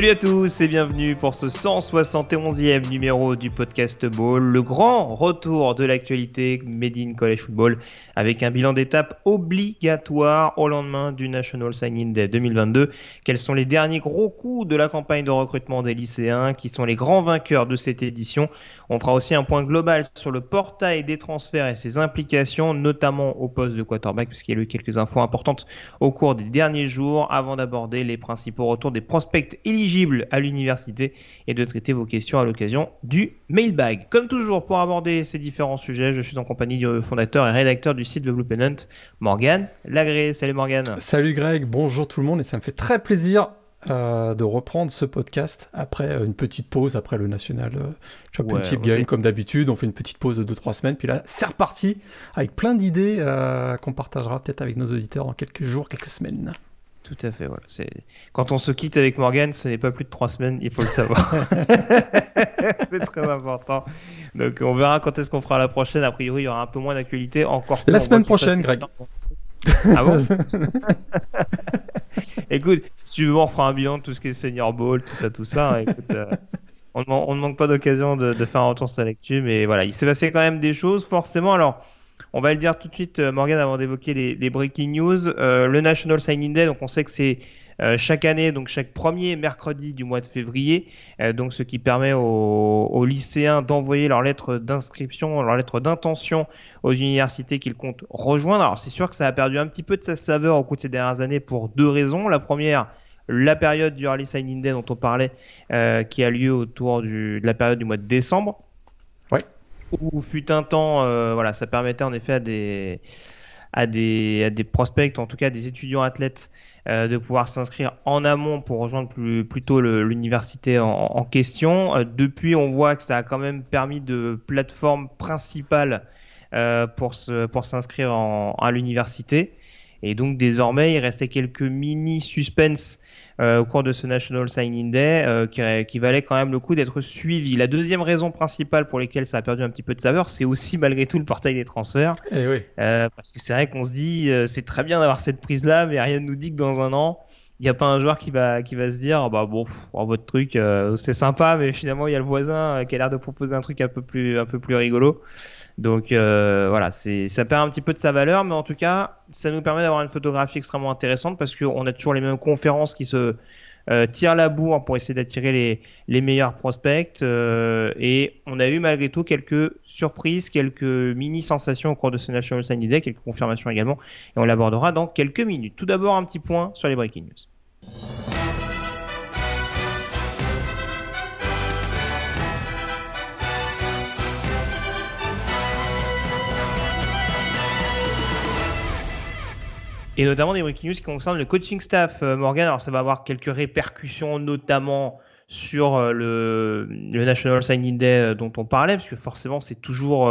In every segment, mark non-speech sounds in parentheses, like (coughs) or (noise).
Salut à tous et bienvenue pour ce 171e numéro du podcast Ball, le grand retour de l'actualité Made in College Football avec un bilan d'étape obligatoire au lendemain du National Signing Day 2022. Quels sont les derniers gros coups de la campagne de recrutement des lycéens? Qui sont les grands vainqueurs de cette édition? On fera aussi un point global sur le portail des transferts et ses implications, notamment au poste de quarterback puisqu'il y a eu quelques infos importantes au cours des derniers jours avant d'aborder les principaux retours des prospects éligibles à l'université et de traiter vos questions à l'occasion du mailbag. Comme toujours, pour aborder ces différents sujets, je suis en compagnie du fondateur et rédacteur du site The Blue Pennant, Morgan Lagré. Salut Morgan. Salut Greg, bonjour tout le monde et ça me fait très plaisir euh, de reprendre ce podcast après euh, une petite pause après le National euh, Championship Game comme d'habitude. On fait une petite pause de 2-3 semaines, puis là c'est reparti avec plein d'idées qu'on partagera peut-être avec nos auditeurs en quelques jours, quelques semaines. Tout à fait, voilà. C'est... Quand on se quitte avec Morgan, ce n'est pas plus de trois semaines, il faut le savoir. (laughs) c'est très important. Donc on verra quand est-ce qu'on fera la prochaine. A priori, il y aura un peu moins d'actualité. Encore La semaine prochaine, Greg. Ah bon (laughs) (laughs) Écoute, si tu veux, on fera un bilan de tout ce qui est Senior Ball, tout ça, tout ça. Écoute, euh, on ne manque pas d'occasion de, de, faire un retour sur la lecture, mais voilà, il s'est passé quand même des choses, forcément. Alors, on va le dire tout de suite, euh, Morgan, avant d'évoquer les, breaking news. Euh, le National Signing Day, donc on sait que c'est euh, chaque année, donc chaque premier mercredi du mois de février, donc ce qui permet aux, lycéens d'envoyer leur lettre d'inscription, leur lettre d'intention aux universités qu'ils comptent rejoindre. Alors c'est sûr que ça a perdu un petit peu de sa saveur au cours de ces dernières années pour deux raisons. La première, la période du Early Signing Day dont on parlait, qui a lieu autour de la période du mois de décembre où fut un temps, euh, voilà, ça permettait en effet à des, à des, à des prospects, en tout cas des étudiants athlètes, euh, de pouvoir s'inscrire en amont pour rejoindre plus, plutôt l'université en, question. Euh, depuis, on voit que ça a quand même permis de plateforme principale pour s'inscrire à l'université. Et donc désormais, il restait quelques mini suspens euh, au cours de ce National Signing Day euh, qui, qui, valait quand même le coup d'être suivi. La deuxième raison principale pour laquelle ça a perdu un petit peu de saveur, c'est aussi malgré tout le portail des transferts. Eh oui. euh, parce que c'est vrai qu'on se dit, euh, c'est très bien d'avoir cette prise-là, mais rien ne nous dit que dans un an, il n'y a pas un joueur qui va, qui va se dire, bah bon, oh, votre truc, euh, c'est sympa, mais finalement, il y a le voisin qui a l'air de proposer un truc un peu plus, un peu plus rigolo. Donc euh, voilà, ça perd un petit peu de sa valeur, mais en tout cas, ça nous permet d'avoir une photographie extrêmement intéressante parce qu'on a toujours les mêmes conférences qui se euh, tirent la bourre pour essayer d'attirer les, meilleurs prospects. Euh, et on a eu malgré tout quelques surprises, quelques mini sensations au cours de ce National Signing Day, quelques confirmations également, et on l'abordera dans quelques minutes. Tout d'abord, un petit point sur les breaking news. Et notamment des breaking news qui concernent le coaching staff. Euh, Morgan, alors ça va avoir quelques répercussions, notamment sur euh, le, le, National Signing Day euh, dont on parlait, parce que forcément c'est toujours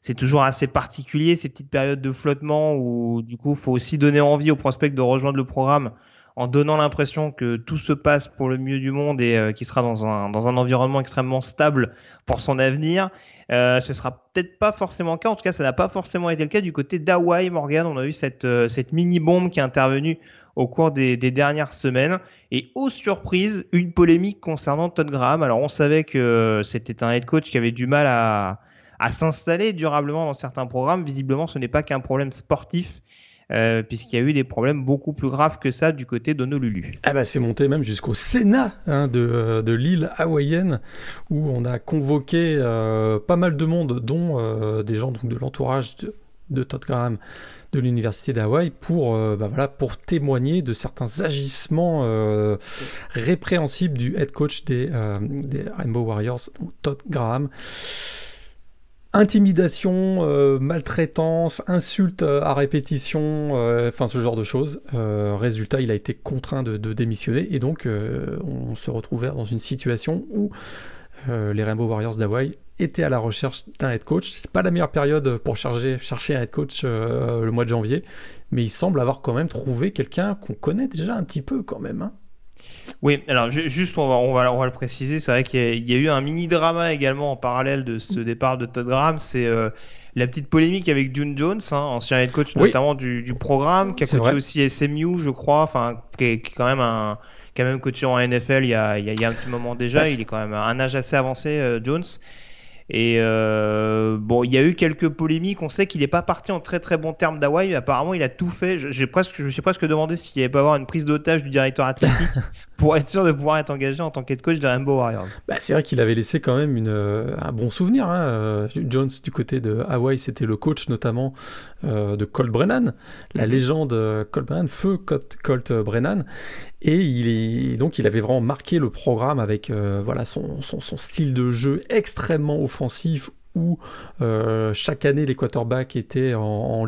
c'est toujours assez particulier ces petites périodes de flottement où du coup faut aussi donner envie aux prospects de rejoindre le programme en donnant l'impression que tout se passe pour le mieux du monde et euh, qui sera dans un, dans un environnement extrêmement stable pour son avenir. Euh, ce sera peut-être pas forcément le cas, en tout cas ça n'a pas forcément été le cas du côté d'Hawaii Morgan. On a eu cette, euh, cette mini-bombe qui est intervenue au cours des, des, dernières semaines. Et aux surprises, une polémique concernant Todd Graham. Alors on savait que c'était un head coach qui avait du mal à, à s'installer durablement dans certains programmes. Visiblement, ce n'est pas qu'un problème sportif. Euh, puisqu'il y a eu des problèmes beaucoup plus graves que ça du côté d'Honolulu. Ah bah c'est monté même jusqu'au Sénat hein, de, euh, de l'île hawaïenne, où on a convoqué euh, pas mal de monde, dont euh, des gens donc, de l'entourage de, de, Todd Graham de l'université d'Hawaï pour bah voilà pour témoigner de certains agissements répréhensibles du head coach des, des Rainbow Warriors Todd Graham Intimidation, euh, maltraitance, insultes à répétition, enfin ce genre de choses. résultat, il a été contraint de, démissionner et donc on se retrouvait dans une situation où les Rainbow Warriors d'Hawaï étaient à la recherche d'un head coach. C'est pas la meilleure période pour chercher, chercher un head coach le mois de janvier, mais il semble avoir quand même trouvé quelqu'un qu'on connaît déjà un petit peu quand même. Hein. Oui, alors juste on va, on va, on va le préciser, c'est vrai qu'il y, a eu un mini drama également en parallèle de ce départ de Todd Graham, c'est euh, la petite polémique avec June Jones, hein, ancien head coach notamment du, du, programme, qui a coaché aussi SMU, je crois, enfin qui est, quand même un même coaché en NFL il y a, il y a, un petit moment déjà, bah, il est quand même un âge assez avancé, euh, Jones. Et euh, bon, il y a eu quelques polémiques. On sait qu'il n'est pas parti en très très bon terme d'Hawaï. Apparemment, il a tout fait. J'ai presque, je me suis presque demandé s'il n'y avait pas avoir une prise d'otage du directeur athlétique (laughs) pour être sûr de pouvoir être engagé en tant qu'head coach de Rainbow Warriors. Bah, c'est vrai qu'il avait laissé quand même une, euh, un bon souvenir. Hein. Euh, Jones du côté de Hawaï, c'était le coach notamment euh, de Colt Brennan, la mhm. légende Colt Brennan, feu Colt, Brennan. Et il donc il avait vraiment marqué le programme avec voilà son, style de jeu extrêmement offensif où euh, chaque année les quarterbacks étaient en,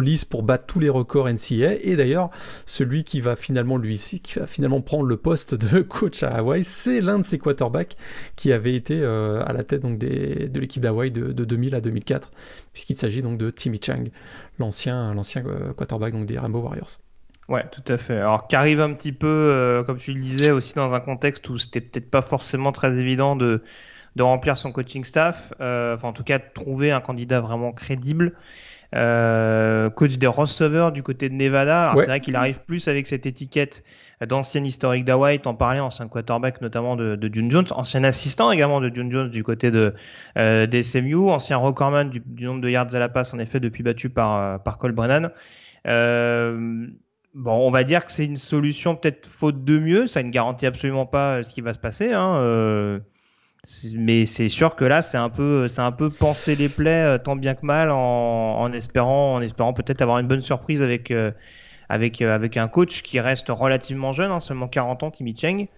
lice pour battre tous les records NCA. Et d'ailleurs, celui qui va finalement prendre le poste de (laughs) coach à Hawaï, c'est l'un de ces quarterbacks qui avait été euh, à la tête de l'équipe d'Hawaï de, 2000 à 2004, puisqu'il s'agit donc de Timmy Chang, l'ancien euh, quarterback des Rainbow Warriors. Ouais, tout à fait. Alors, qui arrive un petit peu, comme tu le disais, aussi dans un contexte où c'était peut-être pas forcément très évident de de remplir son coaching staff, euh, enfin en tout cas de trouver un candidat vraiment crédible. Euh, coach des receveurs du côté de Nevada. C'est vrai qu'il arrive plus avec cette étiquette d'ancien historique d'Hawaii, t'en parlais, ancien quarterback notamment de, de, June Jones, ancien assistant également de June Jones du côté de euh, des SMU, ancien recordman du, du, nombre de yards à la passe en effet depuis battu par euh, par Cole Brennan. Euh, bon, on va dire que c'est une solution peut-être faute de mieux, ça ne garantit absolument pas ce qui va se passer. Hein, euh, mais c'est sûr que là c'est un peu c'est un peu penser les plaies euh, tant bien que mal en, espérant en espérant peut-être avoir une bonne surprise avec euh, avec euh, avec un coach qui reste relativement jeune hein, seulement 40 ans Timmy Cheng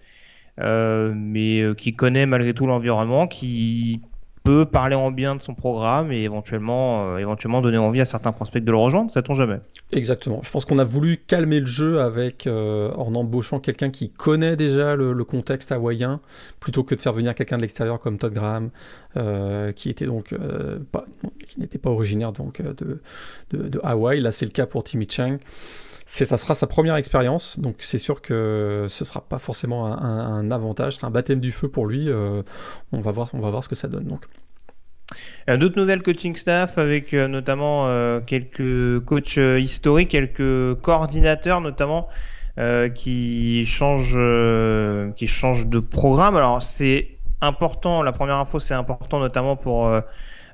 mais qui connaît malgré tout l'environnement qui peut parler en bien de son programme et éventuellement, euh, éventuellement donner envie à certains prospects de le rejoindre, tombe jamais. Exactement. Je pense qu'on a voulu calmer le jeu avec euh, en embauchant quelqu'un qui connaît déjà le, contexte hawaïen, plutôt que de faire venir quelqu'un de l'extérieur comme Todd Graham, euh, qui était donc pas, qui n'était pas originaire donc de, de, de Hawaï. Là, c'est le cas pour Timmy Chang ça sera sa première expérience, donc c'est sûr que ce sera pas forcément un, un, avantage, un baptême du feu pour lui. Euh, on va voir, on va voir ce que ça donne donc. D'autres nouvelles coaching staff avec euh, notamment euh, quelques coachs historiques, quelques coordinateurs notamment qui changent, qui changent de programme. Alors c'est important. La première info c'est important notamment pour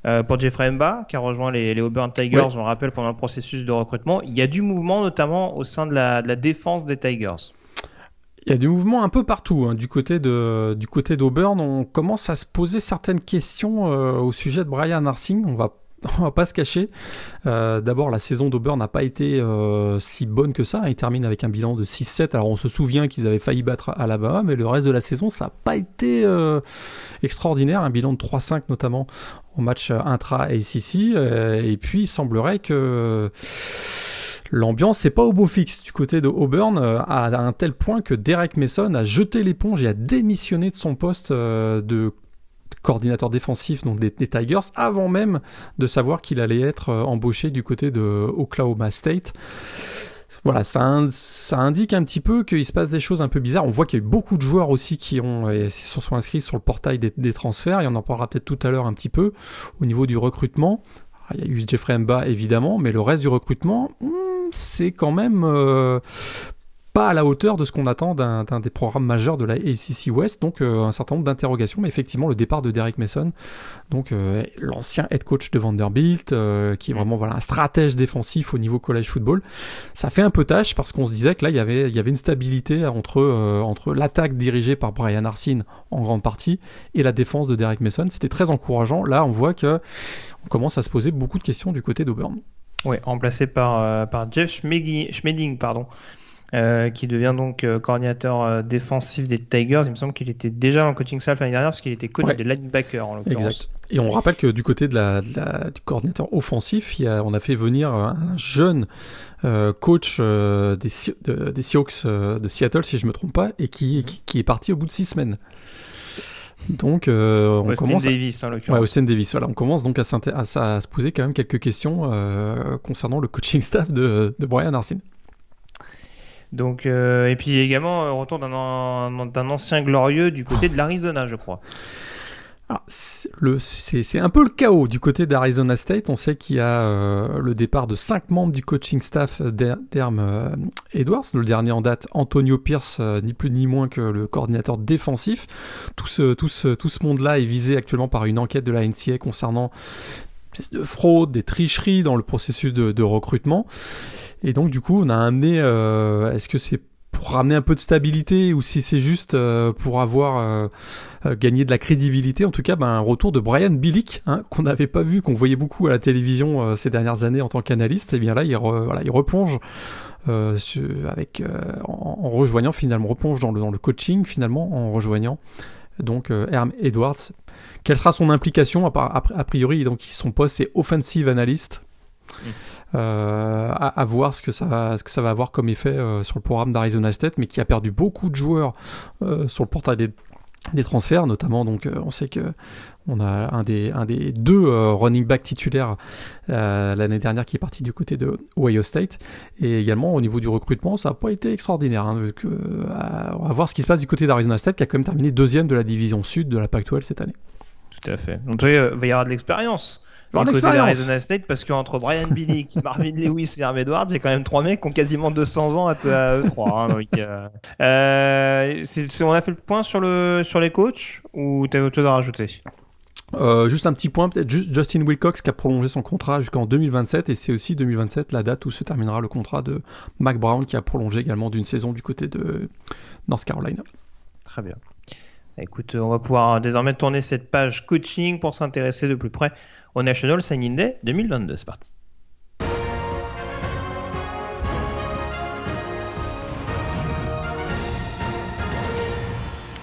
euh, pour Jeffrey Mba, qui a rejoint les, les Auburn Tigers, on rappelle, pendant le processus de recrutement. Il y a du mouvement, notamment au sein de la, de la défense des Tigers. Il y a du mouvement un peu partout. Hein. Du côté de du côté d'Auburn, on commence à se poser certaines questions euh, au sujet de Brian Arsing. On va (laughs) on va pas se cacher. Euh, D'abord, la saison d'Auburn n'a pas été euh, si bonne que ça. Il termine avec un bilan de 6-7. Alors, on se souvient qu'ils avaient failli battre Alabama, mais le reste de la saison, ça n'a pas été euh, extraordinaire. Un bilan de 3-5 notamment au match intra-ACC. Euh, et puis, il semblerait que l'ambiance n'est pas au beau fixe du côté de Auburn à un tel point que Derek Mason a jeté l'éponge et a démissionné de son poste de coordinateur défensif donc des, Tigers, avant même de savoir qu'il allait être euh, embauché du côté de Oklahoma State. Voilà, ça, ça, indique un petit peu qu'il se passe des choses un peu bizarres. On voit qu'il y a eu beaucoup de joueurs aussi qui ont, et se sont inscrits sur le portail des, transferts. Il y en parlera peut-être tout à l'heure un petit peu au niveau du recrutement. Il y a eu Jeffrey Mba évidemment, mais le reste du recrutement, hmm, c'est quand même euh, pas à la hauteur de ce qu'on attend d'un des programmes majeurs de la ACC West. Donc euh, un certain nombre d'interrogations, mais effectivement le départ de Derek Mason, donc euh, l'ancien head coach de Vanderbilt, euh, qui est vraiment un stratège défensif au niveau college football, ça fait un peu tâche parce qu'on se disait que là il y avait il une stabilité entre entre l'attaque dirigée par Brian Arsene en grande partie et la défense de Derek Mason. C'était très encourageant. Là on voit que on commence à se poser beaucoup de questions du côté d'Auburn. Oui, remplacé par, par Jeff Schmeding, pardon, euh, qui devient donc euh, coordinateur euh, défensif des Tigers. Il me semble qu'il était déjà en coaching staff l'année dernière parce qu'il était coach des linebackers en l'occurrence. Exact. Et on rappelle que du côté de la, du coordinateur offensif, il y a, on a fait venir un jeune coach des, des Seahawks de Seattle, si je me trompe pas, et qui, qui, est parti au bout de six semaines. Donc, on commence. Davis, en ouais, Austin Davis. Voilà, on commence donc à, à, à, se poser quand même quelques questions concernant le coaching staff de, de Brian Arsene. Donc, euh, et puis également, euh, retour d'un ancien glorieux du côté de l'Arizona, je crois. C'est un peu le chaos du côté d'Arizona State. On sait qu'il y a euh, le départ de cinq membres du coaching staff d'Herm Edwards. Le dernier en date, Antonio Pierce, ni plus ni moins que le coordinateur défensif. Tout ce, tout ce, tout ce monde-là est visé actuellement par une enquête de la NCA concernant de fraude, des tricheries dans le processus de, de recrutement. Et donc du coup, on a amené. Euh, est-ce que c'est pour ramener un peu de stabilité ou si c'est juste euh, pour avoir euh, gagné de la crédibilité? En tout cas, ben, un retour de Brian Billick hein, qu'on n'avait pas vu, qu'on voyait beaucoup à la télévision ces dernières années en tant qu'analyste. Et eh bien là, il, voilà, il replonge. avec en, rejoignant finalement replonge dans le, dans le coaching finalement en rejoignant donc Herm Edwards quelle sera son implication? A, a, priori donc son poste c'est offensive analyst mmh. Euh, à, voir ce que, ça va, ce que ça va avoir comme effet euh, sur le programme d'Arizona State, mais qui a perdu beaucoup de joueurs euh, sur le portail des, des transferts, notamment donc on sait que on a un des, un des deux running back titulaires l'année dernière qui est parti du côté de Ohio State. Et également au niveau du recrutement, ça n'a pas été extraordinaire. Hein, on va voir ce qui se passe du côté d'Arizona State qui a quand même terminé deuxième de la division sud de la Pac-12 cette année. Tout à fait. Donc il va y avoir de l'expérience du côté d'Arizona State parce qu'entre Brian Billick, (laughs) Marvin Lewis et Herm Edwards, il y a quand même trois mecs qui ont quasiment 200 ans à, eux trois. Hein, euh, euh, on a fait le point sur, le, sur les coachs ou tu as autre chose à rajouter? Euh, juste un petit point, peut-être Justin Wilcox qui a prolongé son contrat jusqu'en 2027 et c'est aussi 2027 la date où se terminera le contrat de Mac Brown qui a prolongé également d'une saison du côté de North Carolina. Très bien. Écoute, on va pouvoir désormais tourner cette page coaching pour s'intéresser de plus près au National Signing Day 2022. C'est parti.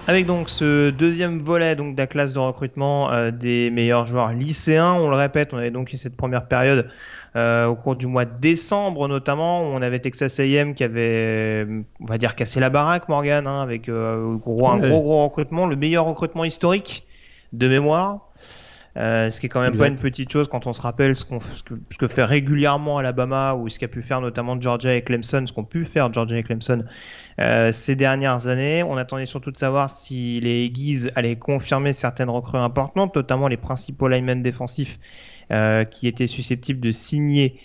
Avec donc ce deuxième volet donc de la classe de recrutement euh, des meilleurs joueurs lycéens, on le répète, on avait donc eu cette première période euh, au cours du mois de décembre notamment, où on avait Texas A&M qui avait, on va dire, cassé la baraque, Morgan, hein, avec euh, gros, un gros gros recrutement, le meilleur recrutement historique de mémoire. Euh, ce qui est quand même pas une petite chose quand on se rappelle ce, que, fait régulièrement Alabama ou ce qu'a pu faire notamment Georgia et Clemson, ce qu'ont pu faire Georgia et Clemson euh, ces dernières années. On attendait surtout de savoir si les Aggies allaient confirmer certaines recrues importantes, notamment les principaux linemen défensifs euh, qui étaient susceptibles de signer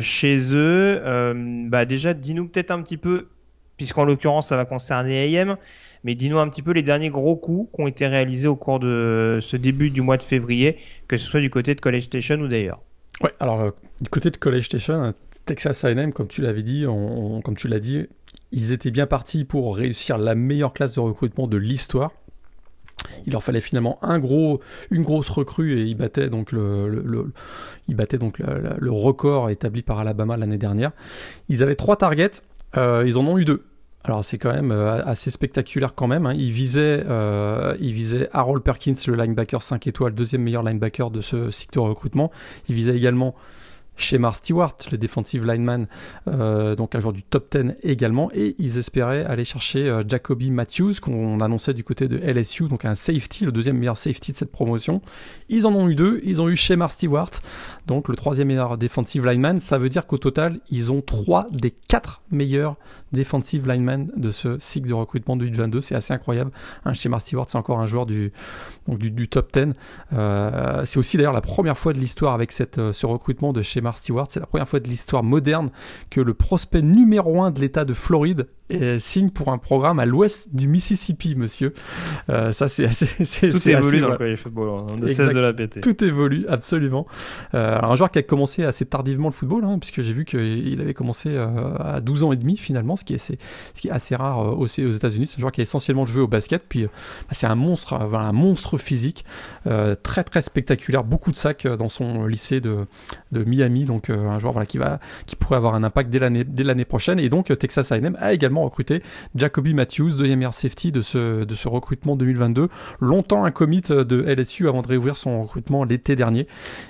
chez eux. bah déjà, dis-nous peut-être un petit peu, puisqu'en l'occurrence ça va concerner AM, mais dis-nous un petit peu les derniers gros coups qui ont été réalisés au cours de ce début du mois de février, que ce soit du côté de College Station ou d'ailleurs. Ouais, alors euh, du côté de College Station, Texas A&M, comme tu l'avais dit, comme tu l'as dit, ils étaient bien partis pour réussir la meilleure classe de recrutement de l'histoire. Il leur fallait finalement un gros, une grosse recrue et ils battaient donc le, le, ils battaient donc le, record établi par Alabama l'année dernière. Ils avaient trois targets, euh, ils en ont eu deux. Alors c'est quand même euh, assez spectaculaire quand même. Hein. Il, visait, euh, il visait Harold Perkins, le linebacker 5 étoiles, deuxième meilleur linebacker de ce cycle de recrutement. Il visait également chez Mar Stewart, le defensive lineman, euh, donc un joueur du top 10 également, et ils espéraient aller chercher Jacoby Matthews, qu'on annonçait du côté de LSU, donc un safety, le deuxième meilleur safety de cette promotion. Ils en ont eu deux, ils ont eu chez Mar Stewart, donc le troisième meilleur defensive lineman, ça veut dire qu'au total, ils ont trois des quatre meilleurs defensive linemen de ce cycle de recrutement de 2022, c'est assez incroyable. Hein, chez Mar Stewart, c'est encore un joueur du, donc du, top 10. Euh, c'est aussi d'ailleurs la première fois de l'histoire avec cette, ce recrutement de chez Mar Stewart. C'est la première fois de l'histoire moderne que le prospect numéro un de l'État de Floride signe pour un programme à l'ouest du Mississippi, monsieur. Euh, ça, c'est assez. (laughs) Tout évolue dans le college football. Hein. On ne cesse de la péter. Tout évolue, absolument. Euh, alors, un joueur qui a commencé assez tardivement le football, hein, puisque j'ai vu qu'il avait commencé euh, à 12 ans et demi, finalement, ce qui est, assez rare aussi aux États-Unis. C'est un joueur qui a essentiellement joué au basket, puis bah, c'est un monstre, un monstre physique, très très spectaculaire, beaucoup de sacs dans son lycée de, Miami donc un joueur qui, va, qui pourrait avoir un impact dès l'année, prochaine. Et donc Texas A&M a également recruté Jacoby Matthews, deuxième meilleur safety de ce, recrutement 2022. Longtemps un commit de LSU avant de réouvrir son recrutement l'été dernier.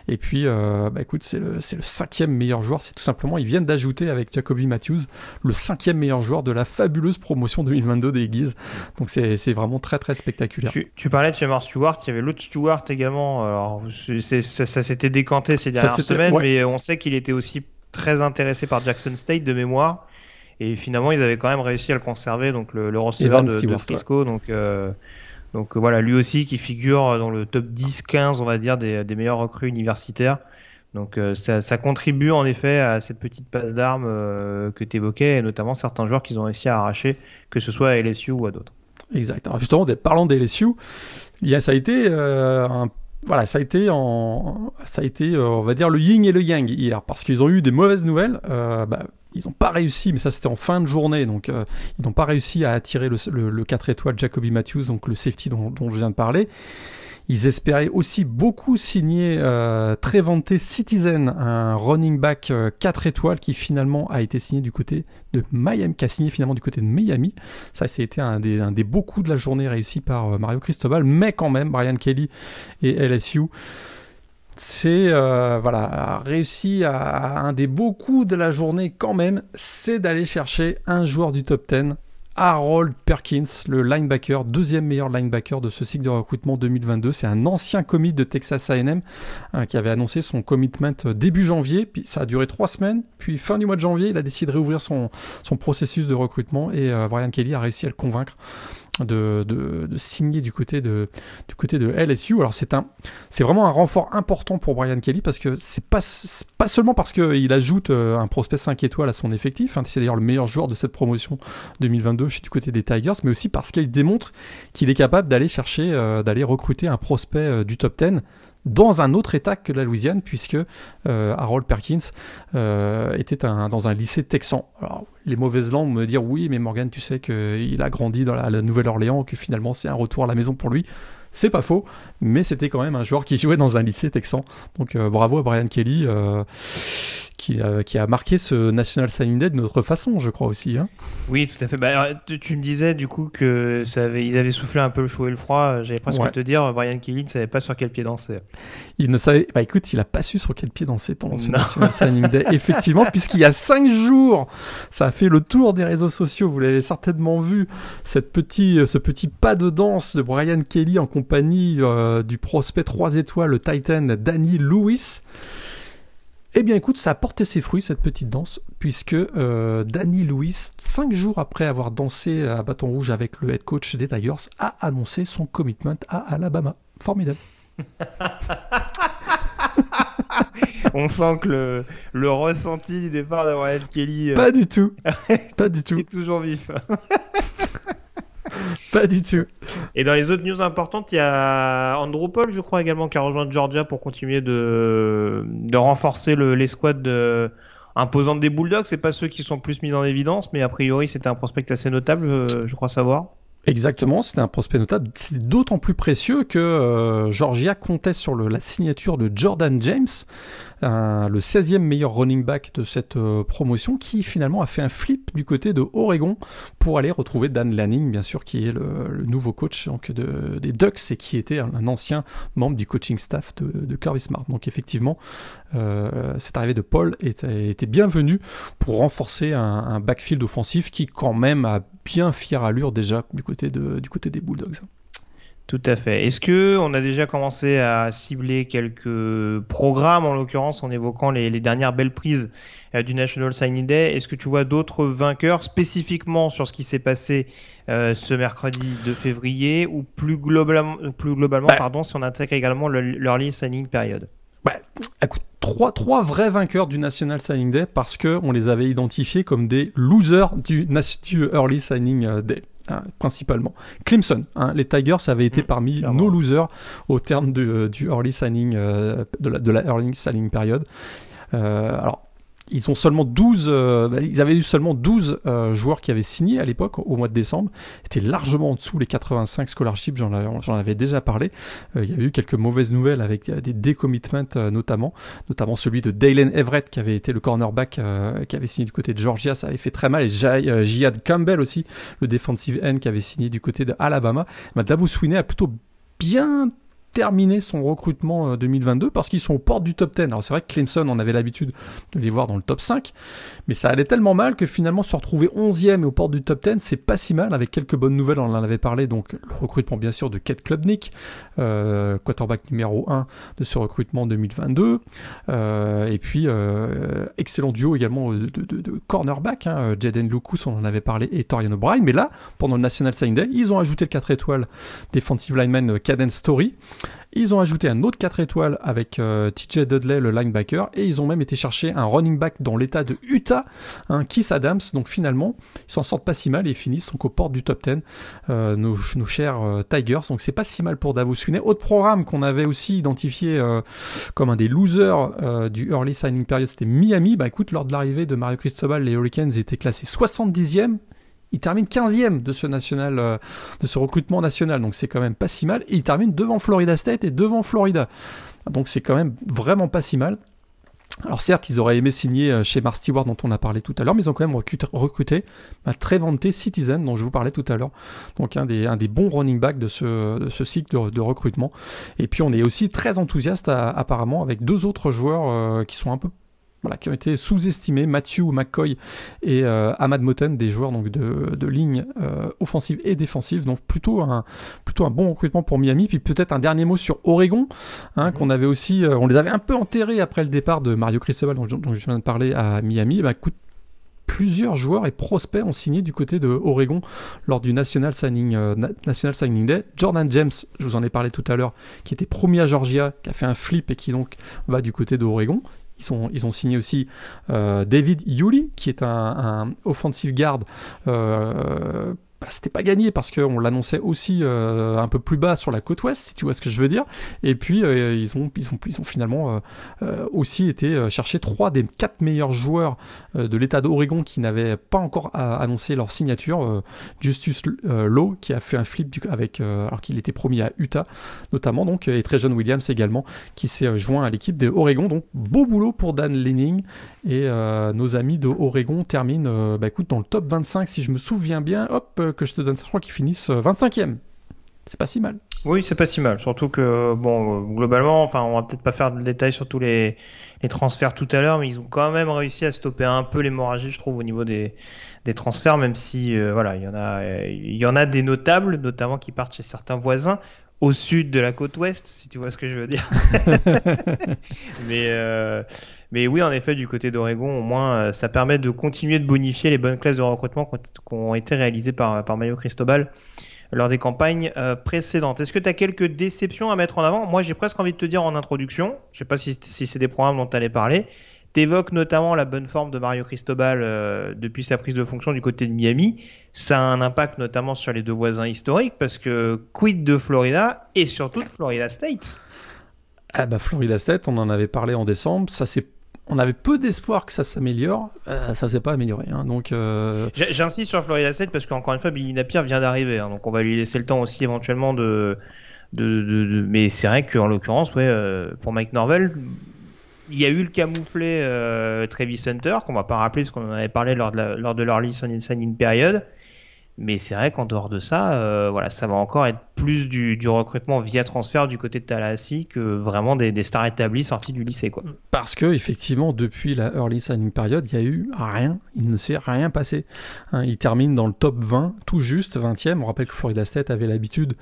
Et puis, bah, écoute, c'est le, le cinquième meilleur joueur. C'est tout simplement, ils viennent d'ajouter avec Jacoby Matthews le cinquième meilleur joueur de la fabuleuse promotion 2022 des Eagles. Donc c'est, vraiment très très spectaculaire. Tu, tu parlais de Jamar Stewart, il y avait l'autre Stewart également. Alors, ça, ça, s'était décanté ces dernières semaines, mais on sait qu'il était aussi très intéressé par Jackson State de mémoire. Et finalement, ils avaient quand même réussi à le conserver, donc le, le receveur de, de, Frisco. Donc, euh, donc voilà, lui aussi qui figure dans le top 10-15, on va dire, des, des meilleurs recrues universitaires. Donc euh, ça, contribue en effet à cette petite passe d'armes euh, que tu évoquais, et notamment certains joueurs qu'ils ont réussi à arracher, que ce soit à LSU ou à d'autres. Exact. Alors justement, parlant des ça a été euh, voilà, ça a été on va dire le yin et le yang hier, parce qu'ils ont eu des mauvaises nouvelles. Bah, ils n'ont pas réussi, mais ça c'était en fin de journée, donc ils n'ont pas réussi à attirer le, le, le 4 étoiles Jacoby Matthews, donc le safety dont je viens de parler. Ils espéraient aussi beaucoup signer euh, très vanté Citizen, un running back 4 euh, étoiles qui finalement a été signé du côté de Miami, qui a signé finalement du côté de Miami. Ça, c'était un des, un des beaux coups de la journée réussi par euh, Mario Cristobal, mais quand même, Brian Kelly et LSU c'est euh, voilà réussi à, un des beaux coups de la journée quand même, c'est d'aller chercher un joueur du top 10 Harold Perkins, le linebacker, deuxième meilleur linebacker de ce cycle de recrutement 2022. C'est un ancien commit de Texas A&M hein, qui avait annoncé son commitment début janvier, puis ça a duré trois semaines, puis fin du mois de janvier, il a décidé de réouvrir son, son processus de recrutement et euh, Brian Kelly a réussi à le convaincre de, signer du côté de, du LSU. Alors c'est vraiment un renfort important pour Brian Kelly parce que c'est pas, pas seulement parce qu'il ajoute euh, un prospect 5 étoiles à son effectif, hein, c'est d'ailleurs le meilleur joueur de cette promotion 2022 chez du côté des Tigers, mais aussi parce qu'il démontre qu'il est capable d'aller chercher, euh, d'aller recruter un prospect euh, du top 10 dans un autre état que la Louisiane, puisque euh, Harold Perkins euh, était dans un lycée texan. Alors, les mauvaises langues me dire oui, mais Morgan, tu sais qu'il a grandi dans la, la Nouvelle-Orléans, que finalement c'est un retour à la maison pour lui. C'est pas faux, mais c'était quand même un joueur qui jouait dans un lycée texan. Donc euh, bravo à Brian Kelly. Euh, qui, a marqué ce National Signing Day de notre façon, je crois aussi. Hein. Oui, tout à fait. Bah, tu, me disais du coup que ça avait, ils avaient soufflé un peu le chaud et le froid. J'avais presque ouais. te dire, Brian Kelly ne savait pas sur quel pied danser. Il ne savait. Bah écoute, il a pas su sur quel pied danser pendant ce National Signing Day. (laughs) Effectivement, puisqu'il y a cinq jours, ça a fait le tour des réseaux sociaux. Vous l'avez certainement vu, cette petit, ce petit pas de danse de Brian Kelly en compagnie euh, du prospect 3 étoiles, le Titan Danny Lewis. Eh bien écoute, ça a porté ses fruits cette petite danse, puisque euh, Danny Lewis, cinq jours après avoir dansé à bâton rouge avec le head coach des Tigers, a annoncé son commitment à Alabama. Formidable. (laughs) On sent que le, le ressenti du départ Ryan Kelly. Euh... Pas du tout. (laughs) Pas du tout. est toujours vif. (laughs) (laughs) Pas du tout. Et dans les autres news importantes, il y a Andrew Paul, je crois également, qui a rejoint Georgia pour continuer de, de renforcer l'escouade de, imposante des Bulldogs. C'est pas ceux qui sont plus mis en évidence, mais a priori, c'était un prospect assez notable, euh, je crois savoir. Exactement, c'était un prospect notable. C'est d'autant plus précieux que euh, Georgia comptait sur le, la signature de Jordan James, le 16e meilleur running back de cette euh, promotion, qui finalement a fait un flip du côté de Oregon pour aller retrouver Dan Lanning, bien sûr, qui est le, nouveau coach des Ducks et qui était un, ancien membre du coaching staff de, Kirby Smart. Donc effectivement, euh, cette arrivée de Paul était, était bienvenue pour renforcer un, backfield offensif qui quand même a bien fière allure déjà du côté des Bulldogs. Tout à fait. Est-ce que on a déjà commencé à cibler quelques programmes, en l'occurrence en évoquant les, les dernières belles prises euh, du National Signing Day? Est-ce que tu vois d'autres vainqueurs spécifiquement sur ce qui s'est passé euh, ce mercredi de février ou plus globalement, plus globalement bah, pardon, si on intègre également l'early signing period bah, écoute, trois, trois vrais vainqueurs du National Signing Day parce que on les avait identifiés comme des losers du, du Early Signing Day. Hein, principalement. Clemson, hein, les Tigers avaient été mmh, parmi clairement. nos losers au terme de, du early signing, euh, de, la, de la early signing période. Euh, alors, ils ont seulement 12, euh, bah, ils avaient eu seulement 12 euh, joueurs qui avaient signé à l'époque au mois de décembre. C'était largement en dessous les 85 scholarships, j'en avais déjà parlé. Euh, il y avait eu quelques mauvaises nouvelles avec des décommitments notamment, notamment celui de Dalen Everett qui avait été le cornerback qui avait signé du côté de Georgia, ça avait fait très mal et Jihad Campbell aussi, le defensive end qui avait signé du côté de Alabama. Bah, Dabo Sweeney a plutôt bien terminer son recrutement 2022 euh, parce qu'ils sont aux portes du top 10. Alors c'est vrai que Clemson, on avait l'habitude de les voir dans le top 5, mais ça allait tellement mal que finalement se retrouver 11e et aux portes du top 10, c'est pas si mal avec quelques bonnes nouvelles, on en avait parlé, donc le recrutement bien sûr de Kate Klubnik, euh, quarterback numéro 1 de ce recrutement 2022, euh, et puis euh, excellent duo également de, de, de cornerback, hein, Jaden Lucas, on en avait parlé, et Torian O'Brien, mais là, pendant le National Sign Day, ils ont ajouté le 4 étoiles defensive lineman Cadence Story, ils ont ajouté un autre 4 étoiles avec euh, TJ Dudley, le linebacker, et ils ont même été chercher un running back dans l'état de Utah, un Kiss Adams. Donc finalement, ils s'en sortent pas si mal et finissent donc aux portes du top 10, euh, nos, chers euh, Tigers. Donc c'est pas si mal pour Davos. Autre programme qu'on avait aussi identifié comme un des losers du early signing period, c'était Miami. Bah écoute, lors de l'arrivée de Mario Cristobal, les Hurricanes étaient classés 70e il termine 15e de ce national, euh, de ce recrutement national, donc c'est quand même pas si mal. Et il termine devant Florida State et devant Florida. Donc c'est quand même vraiment pas si mal. Alors certes, ils auraient aimé signer euh, chez Mark Stewart dont on a parlé tout à l'heure, mais ils ont quand même recruté, un très vanté Citizen dont je vous parlais tout à l'heure. Donc un des, bons running backs de ce, ce cycle de, recrutement. Et puis on est aussi très enthousiaste apparemment avec deux autres joueurs euh, qui sont un peu voilà, qui ont été sous-estimés, Matthew McCoy et euh, Ahmad Moten, des joueurs donc de, de ligne euh, offensive et défensive, donc plutôt un, plutôt un bon recrutement pour Miami. Puis peut-être un dernier mot sur Oregon, hein, mhm. qu'on avait aussi, euh, on les avait un peu enterrés après le départ de Mario Cristobal, dont, dont je viens de parler à Miami. Bah, écoute, plusieurs joueurs et prospects ont signé du côté de Oregon lors du National Signing, National Signing Day. Jordan James, je vous en ai parlé tout à l'heure, qui était premier à Georgia, qui a fait un flip et qui donc va du côté de Oregon. Ils, ils ont signé aussi euh, David Yuli, qui est un, un offensive guard euh, bah, c'était pas gagné parce qu'on l'annonçait aussi euh, un peu plus bas sur la côte ouest, si tu vois ce que je veux dire. Et puis euh, ils, ont, ils, ont, ils ont finalement euh, aussi été chercher trois des quatre meilleurs joueurs de l'État d'Oregon qui n'avaient pas encore annoncé leur signature. Justus Lowe qui a fait un flip avec alors qu'il était promis à Utah notamment donc et très jeune Williams également qui s'est joint à l'équipe de Oregon. Donc beau boulot pour Dan Lenning et nos amis de Oregon terminent bah, écoute dans le top 25 si je me souviens bien. Hop que je te donne ça, je crois qu'ils finissent 25e. Euh, c'est pas si mal. Oui, c'est pas si mal. Surtout que, bon, euh, globalement, enfin, on va peut-être pas faire de détails sur tous les, transferts tout à l'heure, mais ils ont quand même réussi à stopper un peu l'hémorragie, je trouve, au niveau des, transferts, même si, euh, voilà, il y en a, il y en a des notables, notamment qui partent chez certains voisins au sud de la côte ouest, si tu vois ce que je veux dire. (laughs) mais, euh, mais oui, en effet, du côté d'Oregon, au moins, euh, ça permet de continuer de bonifier les bonnes classes de recrutement qui ont été réalisées par, par Mario Cristobal lors des campagnes euh, précédentes. Est-ce que tu as quelques déceptions à mettre en avant? Moi, j'ai presque envie de te dire en introduction, je sais pas si, si c'est des programmes dont tu allais parler, T'évoques notamment la bonne forme de Mario Cristobal euh, depuis sa prise de fonction du côté de Miami. Ça a un impact notamment sur les deux voisins historiques parce que quid de Florida et surtout de Florida State? Ah bah Florida State, on en avait parlé en décembre, ça c'est on avait peu d'espoir que ça s'améliore, euh, ça s'est pas amélioré. Hein, donc euh... j'insiste sur Florida State parce qu'encore une fois, Billy Napier vient d'arriver, hein, donc on va lui laisser le temps aussi éventuellement de, de, de, mais c'est vrai qu'en l'occurrence, ouais, euh, pour Mike Norvell, il y a eu le camouflé euh, Trevis Center, qu'on va pas rappeler parce qu'on en avait parlé lors de, la, lors de leur signing période. Mais c'est vrai qu'en dehors de ça, euh, voilà, ça va encore être plus du, recrutement via transfert du côté de Tallahassee que vraiment des, stars établies sorties du lycée. Quoi. Parce que effectivement, depuis la early signing period, il y a eu rien, il ne s'est rien passé. Hein, il termine dans le top 20, tout juste 20e. On rappelle que Florida State avait l'habitude,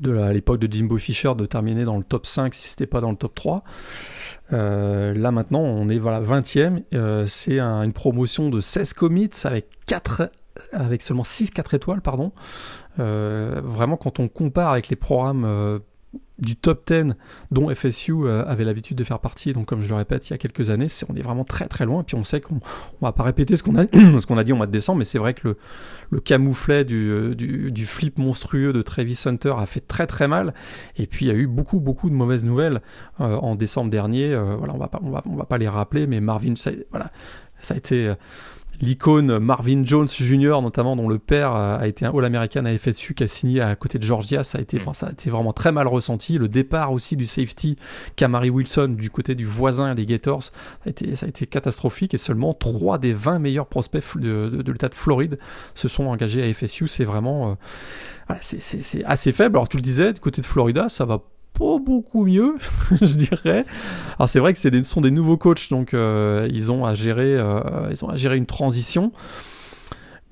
de à l'époque de Jimbo Fisher, de terminer dans le top 5 si c'était pas dans le top 3. Euh, là maintenant, on est voilà 20e. Euh, c'est une promotion de 16 commits avec 4 avec seulement 6 4 étoiles pardon. Euh, vraiment quand on compare avec les programmes du top 10 dont FSU euh, avait l'habitude de faire partie. Donc, comme je le répète, il y a quelques années, on est vraiment très très loin. Et puis, on sait qu'on va pas répéter (clears throat) ce qu'on a, dit au mois de décembre, mais c'est vrai que le, le camouflet du, euh, flip monstrueux de Travis Hunter a fait très très mal. Et puis, il y a eu beaucoup beaucoup de mauvaises nouvelles euh, en décembre dernier. voilà, on on va, pas les rappeler, mais Marvin, ça a été l'icône Marvin Jones Jr. notamment dont le père a été un All-American à FSU qui a signé à côté de Georgia ça a été mm. ça a été vraiment très mal ressenti le départ aussi du safety Camary Wilson du côté du voisin les Gators ça a été ça a été catastrophique et seulement 3 des 20 meilleurs prospects de, de, l'état de Floride se sont engagés à FSU c'est vraiment euh, voilà, c'est assez faible alors tu le disais du côté de Florida ça va pas beaucoup mieux, (laughs) je dirais. Alors c'est vrai que ce sont des nouveaux coachs, donc euh, ils ont à gérer, euh, ils ont à gérer une transition.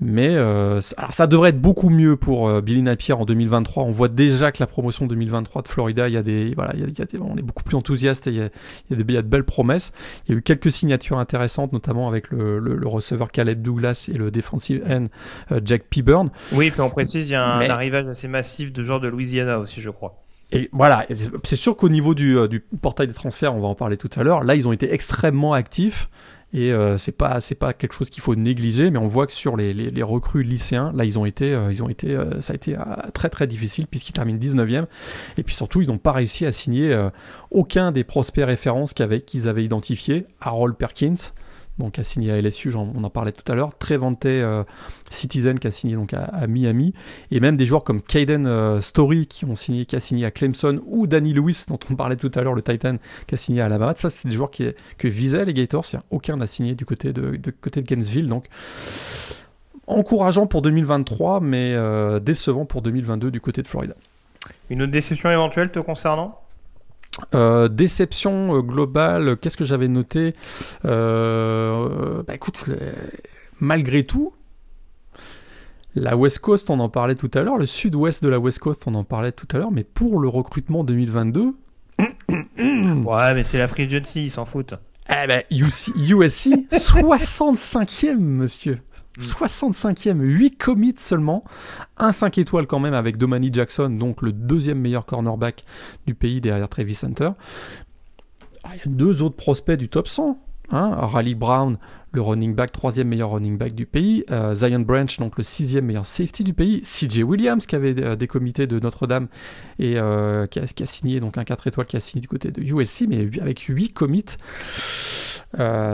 Mais euh, alors ça devrait être beaucoup mieux pour Billy Napier en 2023. On voit déjà que la promotion 2023 de Florida, il y a des, voilà, il y a, des, on est beaucoup plus enthousiaste et il y, a, il, y a des, il y a de belles promesses. Il y a eu quelques signatures intéressantes, notamment avec le, le, receveur Caleb Douglas et le defensive end Jack Peeburn. Oui, puis on précise, il y a un arrivage assez massif de joueurs de Louisiana aussi, je crois. Et voilà, c'est sûr qu'au niveau du, euh, du, portail des transferts, on va en parler tout à l'heure, là ils ont été extrêmement actifs. Et euh, c'est pas c'est pas quelque chose qu'il faut négliger, mais on voit que sur les, recrues lycéens, là ils ont été euh, ils ont été ça a été très très difficile puisqu'ils terminent 19e et puis surtout ils n'ont pas réussi à signer aucun des prospects références qu'ils avaient, qu'ils avaient identifiés, Harold Perkins, donc a signé à LSU, on en parlait tout à l'heure, très vanté euh, Citizen qui a signé donc à, Miami, et même des joueurs comme Caden euh, Story qui ont signé, qui a signé à Clemson, ou Danny Lewis dont on parlait tout à l'heure, le Titan qui a signé à Alabama. Ça, c'est des joueurs qui, que visaient les Gators. Aucun n'a signé du côté de, côté de Gainesville, donc encourageant pour 2023, mais euh, décevant pour 2022 du côté de Florida. Une autre déception éventuelle te concernant? Euh, déception euh, globale, qu'est-ce que j'avais noté? Euh, bah écoute, malgré tout, la West Coast, on en parlait tout à l'heure, le sud-ouest de la West Coast, on en parlait tout à l'heure, mais pour le recrutement 2022... (coughs) ouais, mais c'est la Free Agency, ils s'en foutent. Eh ben, USC, 65e, (laughs) monsieur. 65e, 8 commits seulement, un 5 étoiles quand même avec Domani Jackson, donc le deuxième meilleur cornerback du pays derrière Travis Center. Ah, il y a deux autres prospects du top 100. Hein, Raleigh Brown, le running back, troisième meilleur running back du pays. Euh, Zion Branch, donc le sixième meilleur safety du pays. CJ Williams, qui avait euh, des comités de Notre-Dame et euh, qui, a, qui, a, signé donc un 4 étoiles qui a signé du côté de USC, mais avec 8 commits.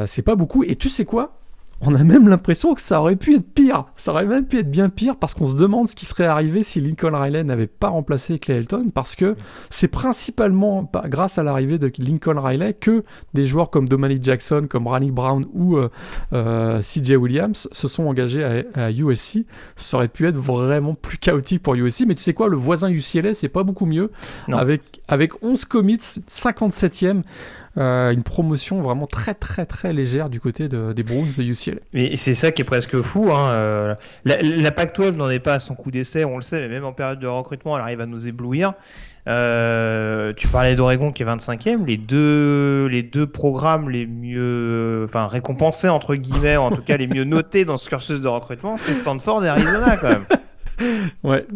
c'est pas beaucoup. Et tu sais quoi? On a même l'impression que ça aurait pu être pire. Ça aurait même pu être bien pire parce qu'on se demande ce qui serait arrivé si Lincoln Riley n'avait pas remplacé Clay Helton parce que c'est principalement grâce à l'arrivée de Lincoln Riley que des joueurs comme Dominic Jackson, comme Ronnie Brown ou euh, euh, CJ Williams se sont engagés à, USC. Ça aurait pu être vraiment plus chaotique pour USC, mais tu sais quoi, le voisin UCLA, c'est pas beaucoup mieux. Avec, avec 11 commits, 57e. Euh, une promotion vraiment très très très légère du côté des Browns de UCLA. Mais c'est ça qui est presque fou. Hein. Euh, la, la Pac-12 n'en est pas à son coup d'essai, on le sait, mais même en période de recrutement, elle arrive à nous éblouir. Euh, tu parlais d'Oregon qui est 25e. Les deux, les deux programmes les mieux, enfin récompensés entre guillemets, en tout cas les mieux notés dans ce cursus de recrutement, c'est Stanford et Arizona quand même. (laughs) ouais,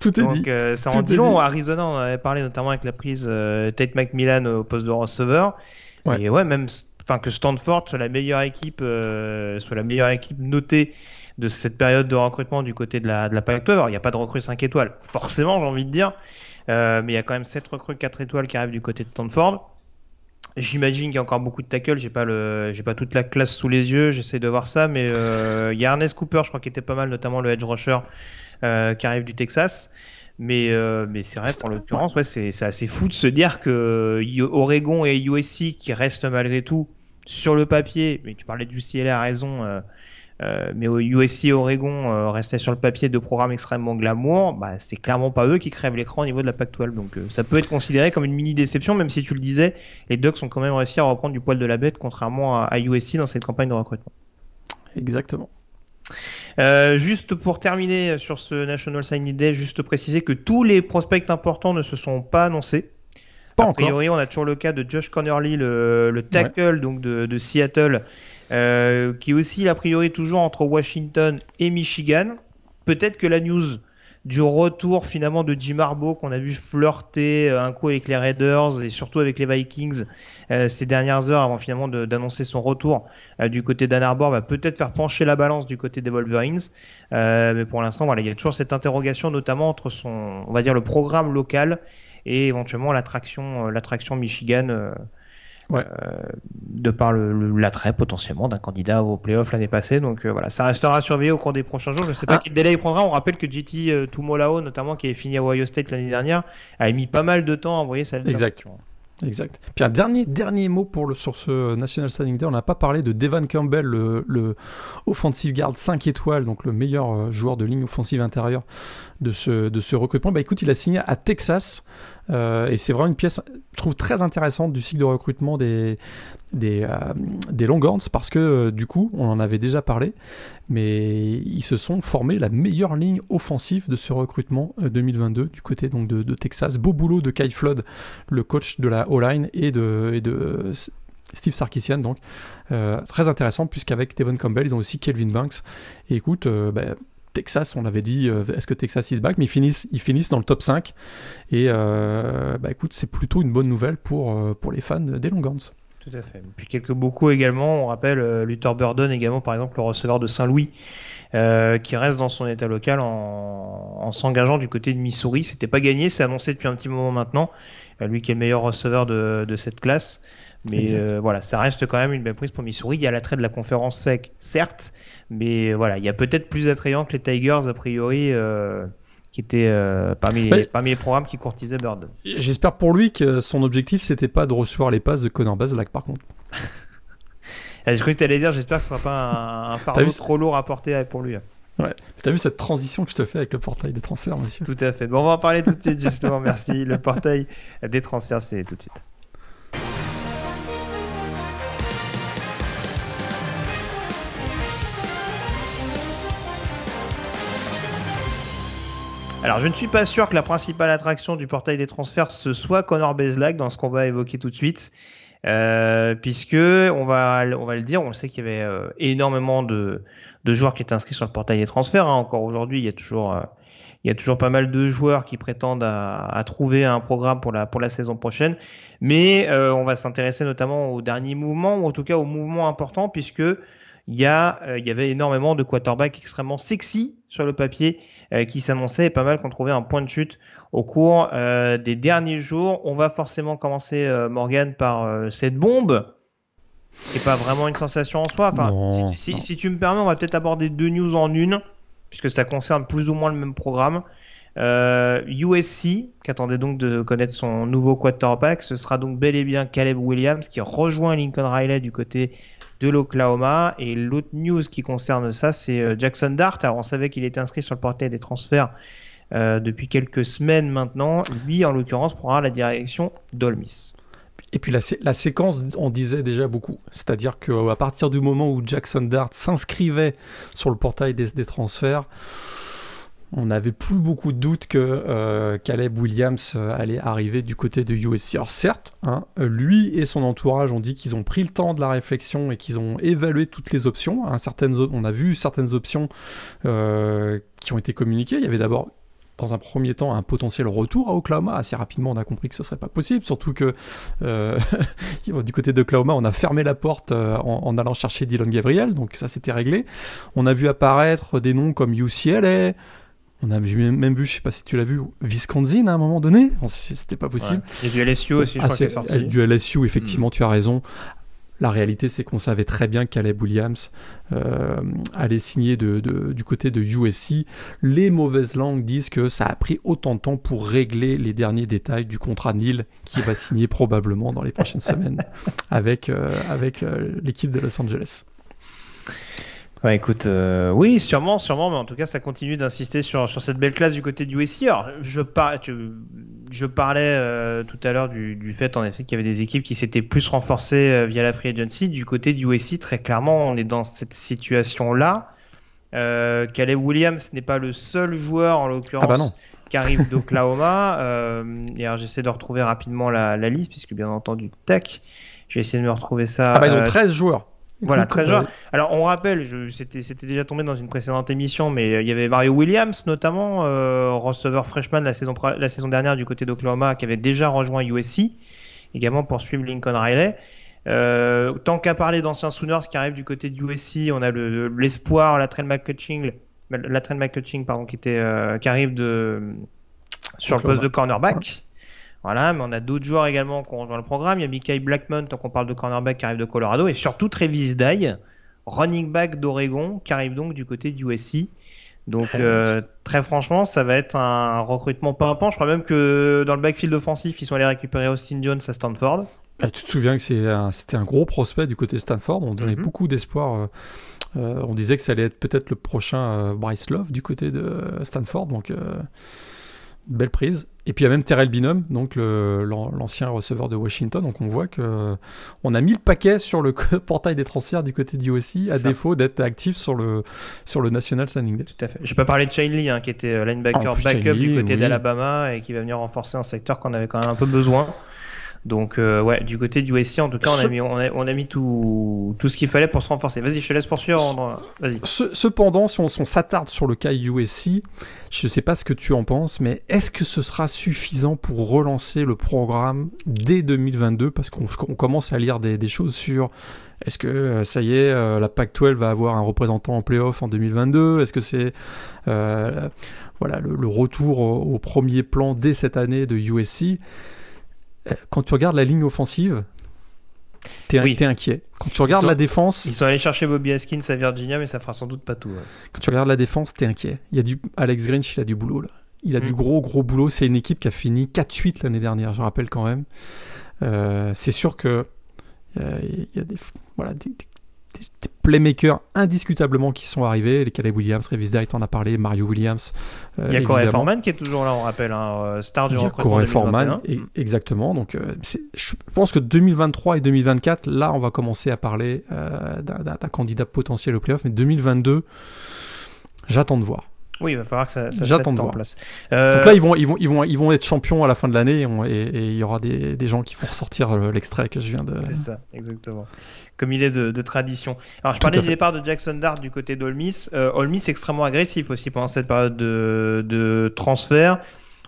tout est Donc, dit. Euh, ça en dit long. Arizona, on avait parlé notamment avec la prise euh, Tate McMillan au poste de receveur. Et ouais, même enfin que Stanford soit la meilleure équipe, euh, soit la meilleure équipe notée de cette période de recrutement du côté de la, de la Pac-12. il n'y a pas de recrue 5 étoiles, forcément, j'ai envie de dire. mais il y a quand même 7 recrues 4 étoiles qui arrivent du côté de Stanford. J'imagine qu'il y a encore beaucoup de tackles. J'ai pas le, j'ai pas toute la classe sous les yeux. J'essaie de voir ça, mais il y a Ernest Cooper, je crois, qui était pas mal, notamment le edge rusher euh, qui arrive du Texas. Mais, euh, c'est vrai, pour l'occurrence, c'est assez fou de se dire que Oregon et USC, qui restent malgré tout sur le papier, mais tu parlais du CLA à raison, euh, euh, mais USC et Oregon euh, restaient sur le papier de programmes extrêmement glamour, bah, c'est clairement pas eux qui crèvent l'écran au niveau de la Pac-12. Donc ça peut être considéré comme une mini déception, même si tu le disais, les Ducks ont quand même réussi à reprendre du poil de la bête, contrairement à USC dans cette campagne de recrutement. Exactement. Euh, juste pour terminer sur ce National Signing Day, juste préciser que tous les prospects importants ne se sont pas annoncés. Pas a priori, on a toujours le cas de Josh Connerly, le, tackle donc de, Seattle, euh, qui est aussi a priori toujours entre Washington et Michigan. Peut-être que la news du retour finalement de Jim Harbaugh qu'on a vu flirter euh, un coup avec les Raiders et surtout avec les Vikings ces dernières heures avant finalement d'annoncer son retour euh, du côté d'Ann Arbor va peut-être faire pencher la balance du côté des Wolverines. mais pour l'instant, voilà, il y a toujours cette interrogation notamment entre son, on va dire le programme local et éventuellement l'attraction, l'attraction Michigan de par l'attrait potentiellement d'un candidat au playoff l'année passée. Donc voilà, ça restera surveillé au cours des prochains jours. Je ne sais pas ah. quel délai il prendra. On rappelle que JT Tumolao, notamment qui est fini à Ohio State l'année dernière, a mis pas mal de temps à envoyer sa Exact. Exact. Puis un dernier, dernier mot pour le, sur ce National Signing Day. On n'a pas parlé de Devon Campbell, le, le, offensive guard 5 étoiles, donc le meilleur euh, joueur de ligne offensive intérieure de ce, de ce recrutement. Bah écoute, il a signé à Texas. Euh, et c'est vraiment une pièce, je trouve, très intéressante du cycle de recrutement des, des, euh, des Longhorns parce que euh, du coup, on en avait déjà parlé, mais ils se sont formés la meilleure ligne offensive de ce recrutement 2022 du côté donc de, de, Texas. Beau boulot de Kai Flood, le coach de la O-line, et de, et de Steve Sarkisian, donc très intéressant puisqu'avec Devon Campbell, ils ont aussi Kelvin Banks. Et écoute, bah, Texas, on l'avait dit, euh, est-ce que Texas is back? Mais ils finissent, ils finissent dans le top 5. Et euh, bah écoute, c'est plutôt une bonne nouvelle pour, euh, pour les fans des Longhorns. Tout à fait. Puis quelques beaucoup également. On rappelle Luther Burden également, par exemple, le receveur de Saint-Louis, qui reste dans son état local en, s'engageant du côté de Missouri. C'était pas gagné, c'est annoncé depuis un petit moment maintenant. lui qui est le meilleur receveur de, de cette classe. Mais voilà, ça reste quand même une belle prise pour Missouri. Il y a l'attrait de la conférence sec, certes, mais voilà, il y a peut-être plus attrayant que les Tigers, a priori, euh, qui étaient euh, parmi, les, parmi les programmes qui courtisaient Bird. J'espère pour lui que son objectif, c'était pas de recevoir les passes de Connor Bazlack, par contre. (laughs) Je croyais que tu allais dire, j'espère que ce sera pas un, (laughs) fardeau trop lourd à porter pour lui. Ouais. T'as vu cette transition que je te fais avec le portail des transferts, monsieur? Tout à fait. Bon, on va en parler tout de suite, justement. Merci. Le portail des transferts, c'est tout de suite. Alors, je ne suis pas sûr que la principale attraction du portail des transferts ce soit Connor Bezlag dans ce qu'on va évoquer tout de suite, euh, puisque on va, on va le dire, on sait qu'il y avait euh, énormément de, de, joueurs qui étaient inscrits sur le portail des transferts. Hein. Encore aujourd'hui, il y a toujours, euh, il y a toujours pas mal de joueurs qui prétendent à, à, trouver un programme pour la pour la saison prochaine, mais euh, on va s'intéresser notamment aux derniers mouvements ou en tout cas aux mouvements importants, puisque il y, a, il y avait énormément de quarterbacks extrêmement sexy sur le papier qui s'annonçait et pas mal qu'on trouvait un point de chute au cours euh, des derniers jours. On va forcément commencer, euh, Morgan, par cette bombe et pas vraiment une sensation en soi. Enfin, si, tu me permets, on va peut-être aborder deux news en une, puisque ça concerne plus ou moins le même programme. USC, qui attendait donc de connaître son nouveau quarterback, ce sera donc bel et bien Caleb Williams qui rejoint Lincoln Riley du côté de l'Oklahoma. Et l'autre news qui concerne ça, c'est euh, Jackson Dart. Alors on savait qu'il était inscrit sur le portail des transferts euh, depuis quelques semaines maintenant. Lui, en l'occurrence, prendra la direction d'Olmis. Et puis la, séquence, on disait déjà beaucoup. C'est-à-dire qu'à partir du moment où Jackson Dart s'inscrivait sur le portail des transferts, on n'avait plus beaucoup de doutes que euh, Caleb Williams euh, allait arriver du côté de USC. Certes, hein, lui et son entourage ont dit qu'ils ont pris le temps de la réflexion et qu'ils ont évalué toutes les options. Hein, on a vu certaines options euh, qui ont été communiquées. Il y avait d'abord dans un premier temps un potentiel retour à Oklahoma. Assez rapidement, on a compris que ce serait pas possible, surtout que (laughs) du côté d'Oklahoma, on a fermé la porte en, en, allant chercher Dylan Gabriel, donc ça c'était réglé. On a vu apparaître des noms comme UCLA, on a même vu, je sais pas si tu l'as vu, Wisconsin à un moment donné. C'était pas possible. Y a du LSU aussi, je ah, crois, est sorti. Du LSU, effectivement, hmm. tu as raison. La réalité, c'est qu'on savait très bien que Caleb Williams euh, allait signer de, du côté de USC. Les mauvaises langues disent que ça a pris autant de temps pour régler les derniers détails du contrat Neil qui va signer probablement dans les prochaines (laughs) semaines avec, euh, avec euh, l'équipe de Los Angeles. Ouais, écoute, euh, oui, sûrement, sûrement, mais en tout cas, ça continue d'insister sur, sur cette belle classe du côté du USC. Alors, je, par... je parlais euh, tout à l'heure du, du, fait, en effet, qu'il y avait des équipes qui s'étaient plus renforcées euh, via la free agency. Du côté du USC, très clairement, on est dans cette situation-là. Euh, Caleb Williams n'est pas le seul joueur, en l'occurrence, ah bah qui arrive d'Oklahoma. (laughs) et alors, j'essaie de retrouver rapidement la, la, liste, puisque bien entendu, tac, je vais essayer de me retrouver ça. Ah bah, ils ont 13 joueurs. Voilà, très joueurs. Alors on rappelle, c'était déjà tombé dans une précédente émission, mais euh, il y avait Mario Williams notamment, euh, receveur freshman la saison, la saison dernière du côté d'Oklahoma, qui avait déjà rejoint USC, également pour suivre Lincoln Riley. Euh, tant qu'à parler d'anciens Sooners qui arrivent du côté de USC, on a l'espoir, la train McCutching, la McCutching pardon, qui était euh, qui arrive de sur le poste de cornerback. Voilà, mais on a d'autres joueurs également qui ont rejoint le programme. Il y a Mickey Blackmon, tant qu'on parle de cornerback, qui arrive de Colorado, et surtout Travis Dye, running back d'Oregon, qui arrive donc du côté du USC. Donc euh, très franchement, ça va être un recrutement pas Je crois même que dans le backfield offensif, ils sont allés récupérer Austin Jones à Stanford. Ah, tu te souviens que c'était un, gros prospect du côté Stanford. On donnait mhm. beaucoup d'espoir. Euh, euh, on disait que ça allait être peut-être le prochain Bryce Love du côté de Stanford. Donc belle prise. Et puis il y a même Terrell Binum, donc l'ancien receveur de Washington. Donc on voit que on a mis le paquet sur le (laughs) portail des transferts du côté du à défaut d'être actif sur le sur le National Signing Day. Tout à fait. Je peux parler de Shane Lee, hein, qui était euh, linebacker backup du côté d'Alabama et qui va venir renforcer un secteur qu'on avait quand même un peu besoin. Donc euh, ouais, du côté du USC, en tout cas, on a mis, on a, mis tout, tout ce qu'il fallait pour se renforcer. Vas-y, je te laisse poursuivre. Vas-y. Cependant, si on, s'attarde sur le cas USC, je ne sais pas ce que tu en penses, mais est-ce que ce sera suffisant pour relancer le programme dès 2022 Parce qu'on commence à lire des, choses sur est-ce que euh, ça y est, euh, la PAC-12 va avoir un représentant en playoff en 2022 Est-ce que c'est voilà le, retour au, au, premier plan dès cette année de USC quand tu regardes la ligne offensive, t'es oui. inquiet. Quand tu regardes la défense. Ils sont allés chercher Bobby Haskins à Virginia, mais ça fera sans doute pas tout. Quand tu regardes la défense, t'es inquiet. Il y a du Alex Grinch, il a du boulot là. Il a du mm. gros gros boulot. C'est une équipe qui a fini 4-8 l'année dernière, je rappelle quand même. Euh, c'est sûr que euh, y a des, voilà, des, des, playmakers indiscutablement qui sont arrivés. Les Caleb Williams, Revis Dyke en a parlé, Mario Williams. Euh, il y a Corey Foreman qui est toujours là, on rappelle, hein, euh, star du recrutement. Corey Foreman, exactement. Donc, euh, je pense que 2023 et 2024, là, on va commencer à parler d'un candidat potentiel au playoff. Mais 2022, j'attends de voir. Oui, il va falloir que ça, ça J'attends de en place. Donc là, ils vont, ils, vont, ils, vont, ils vont être champions à la fin de l'année et, il y aura des, des, gens qui vont ressortir l'extrait que je viens de. C'est ça, exactement comme il est de, tradition. Alors, je parlais du départ de Jackson Dart du côté d'Olmis. Euh, Olmis extrêmement agressif aussi pendant cette période de, transfert.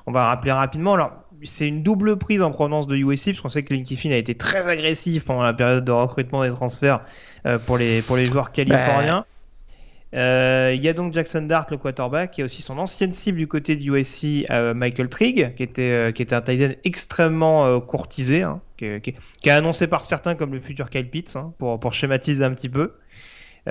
On va rappeler rapidement. Alors, c'est une double prise en provenance de USC, parce qu'on sait que Linky Finn a été très agressif pendant la période de recrutement des transferts euh, pour, les, pour les joueurs californiens. Euh, il y a donc Jackson Dart, le quarterback, qui a aussi son ancienne cible du côté du USC, euh, Michael Trigg, qui était, euh, qui était un tight extrêmement courtisé, hein, qui, qui, qui, est annoncé par certains comme le futur Kyle Pitts, hein, pour, pour schématiser un petit peu. on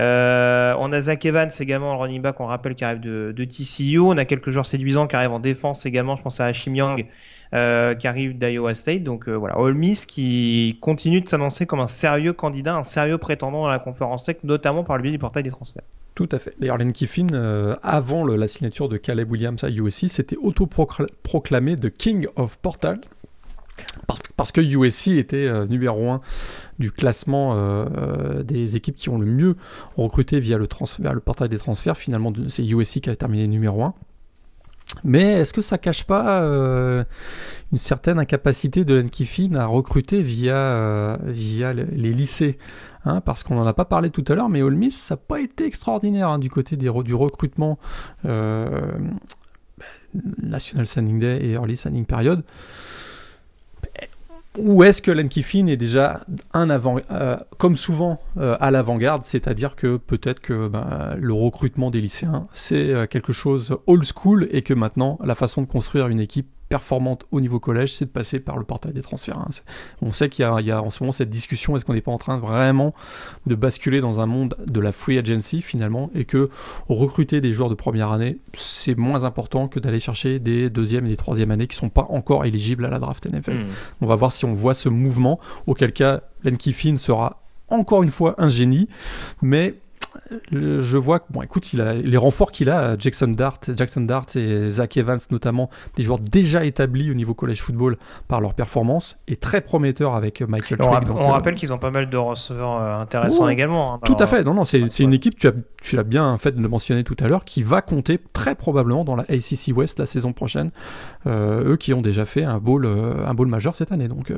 a Zach Evans également, le running back, on rappelle, qui arrive de, de, TCU. On a quelques joueurs séduisants qui arrivent en défense également. Je pense à Hashim Young, qui arrive d'Iowa State. Donc voilà, Ole Miss qui continue de s'annoncer comme un sérieux candidat, un sérieux prétendant à la conférence tech, notamment par le biais du portail des transferts. Tout à fait. D'ailleurs, Len Kiffin, euh, avant la signature de Caleb Williams à USC, s'était auto-proclamé The King of Portal. Parce, que USC était euh, numéro 1 du classement euh, des équipes qui ont le mieux recruté via le, le portail des transferts. Finalement, c'est USC qui a terminé numéro 1. Mais est-ce que ça cache pas une certaine incapacité de Len Kiffin à recruter via, via les lycées Hein, parce qu'on n'en a pas parlé tout à l'heure, mais Ole Miss, ça n'a pas été extraordinaire hein, du côté du recrutement euh, National Signing Day et Early Signing Period. Ou est-ce que Len est déjà un avant, euh, comme souvent euh, à l'avant-garde, c'est-à-dire que peut-être que ben, le recrutement des lycéens c'est quelque chose old school et que maintenant la façon de construire une équipe performante au niveau collège, c'est de passer par le portail des transferts. Hein. On sait qu'il y, a en ce moment cette discussion, est-ce qu'on n'est pas en train vraiment de basculer dans un monde de la free agency finalement, et que recruter des joueurs de première année, c'est moins important que d'aller chercher des deuxième et des troisième années qui sont pas encore éligibles à la draft NFL. Hmm. On va voir si on voit ce mouvement, auquel cas Len Kiffin sera encore une fois un génie, mais je vois que, bon, écoute, il a les renforts qu'il a, Jackson Dart, Jackson Dart et Zach Evans notamment, des joueurs déjà établis au niveau college football par leur performance, et très prometteurs avec Michael Trigg. On, euh, rappelle qu'ils ont pas mal de receveurs euh, intéressants également. Hein, tout à fait. Non, non, c'est une équipe, tu as, tu l'as bien fait de le mentionner tout à l'heure, qui va compter très probablement dans la ACC West la saison prochaine. Euh, eux qui ont déjà fait un bowl, un bowl majeur cette année. Donc,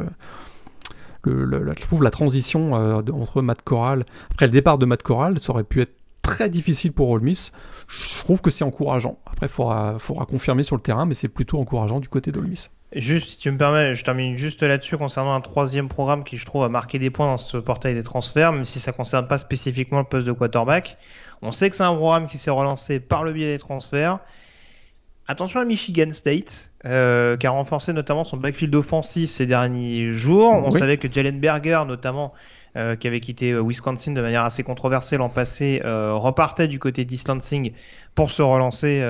je trouve la transition euh, entre Matt Corral, après le départ de Matt Corral, ça aurait pu être très difficile pour Ole. Je trouve que c'est encourageant. Après, il faudra, confirmer sur le terrain, mais c'est plutôt encourageant du côté d'Ole. Juste, si tu me permets, je termine juste là-dessus concernant un troisième programme qui, je trouve, a marqué des points dans ce portail des transferts, même si ça ne concerne pas spécifiquement le poste de quarterback. On sait que c'est un programme qui s'est relancé par le biais des transferts. Attention à Michigan State, euh, qui a renforcé notamment son backfield offensif ces derniers jours. On savait que Jalen Berger, notamment, euh, qui avait quitté euh, Wisconsin de manière assez controversée l'an passé, repartait du côté d'East Lansing pour se relancer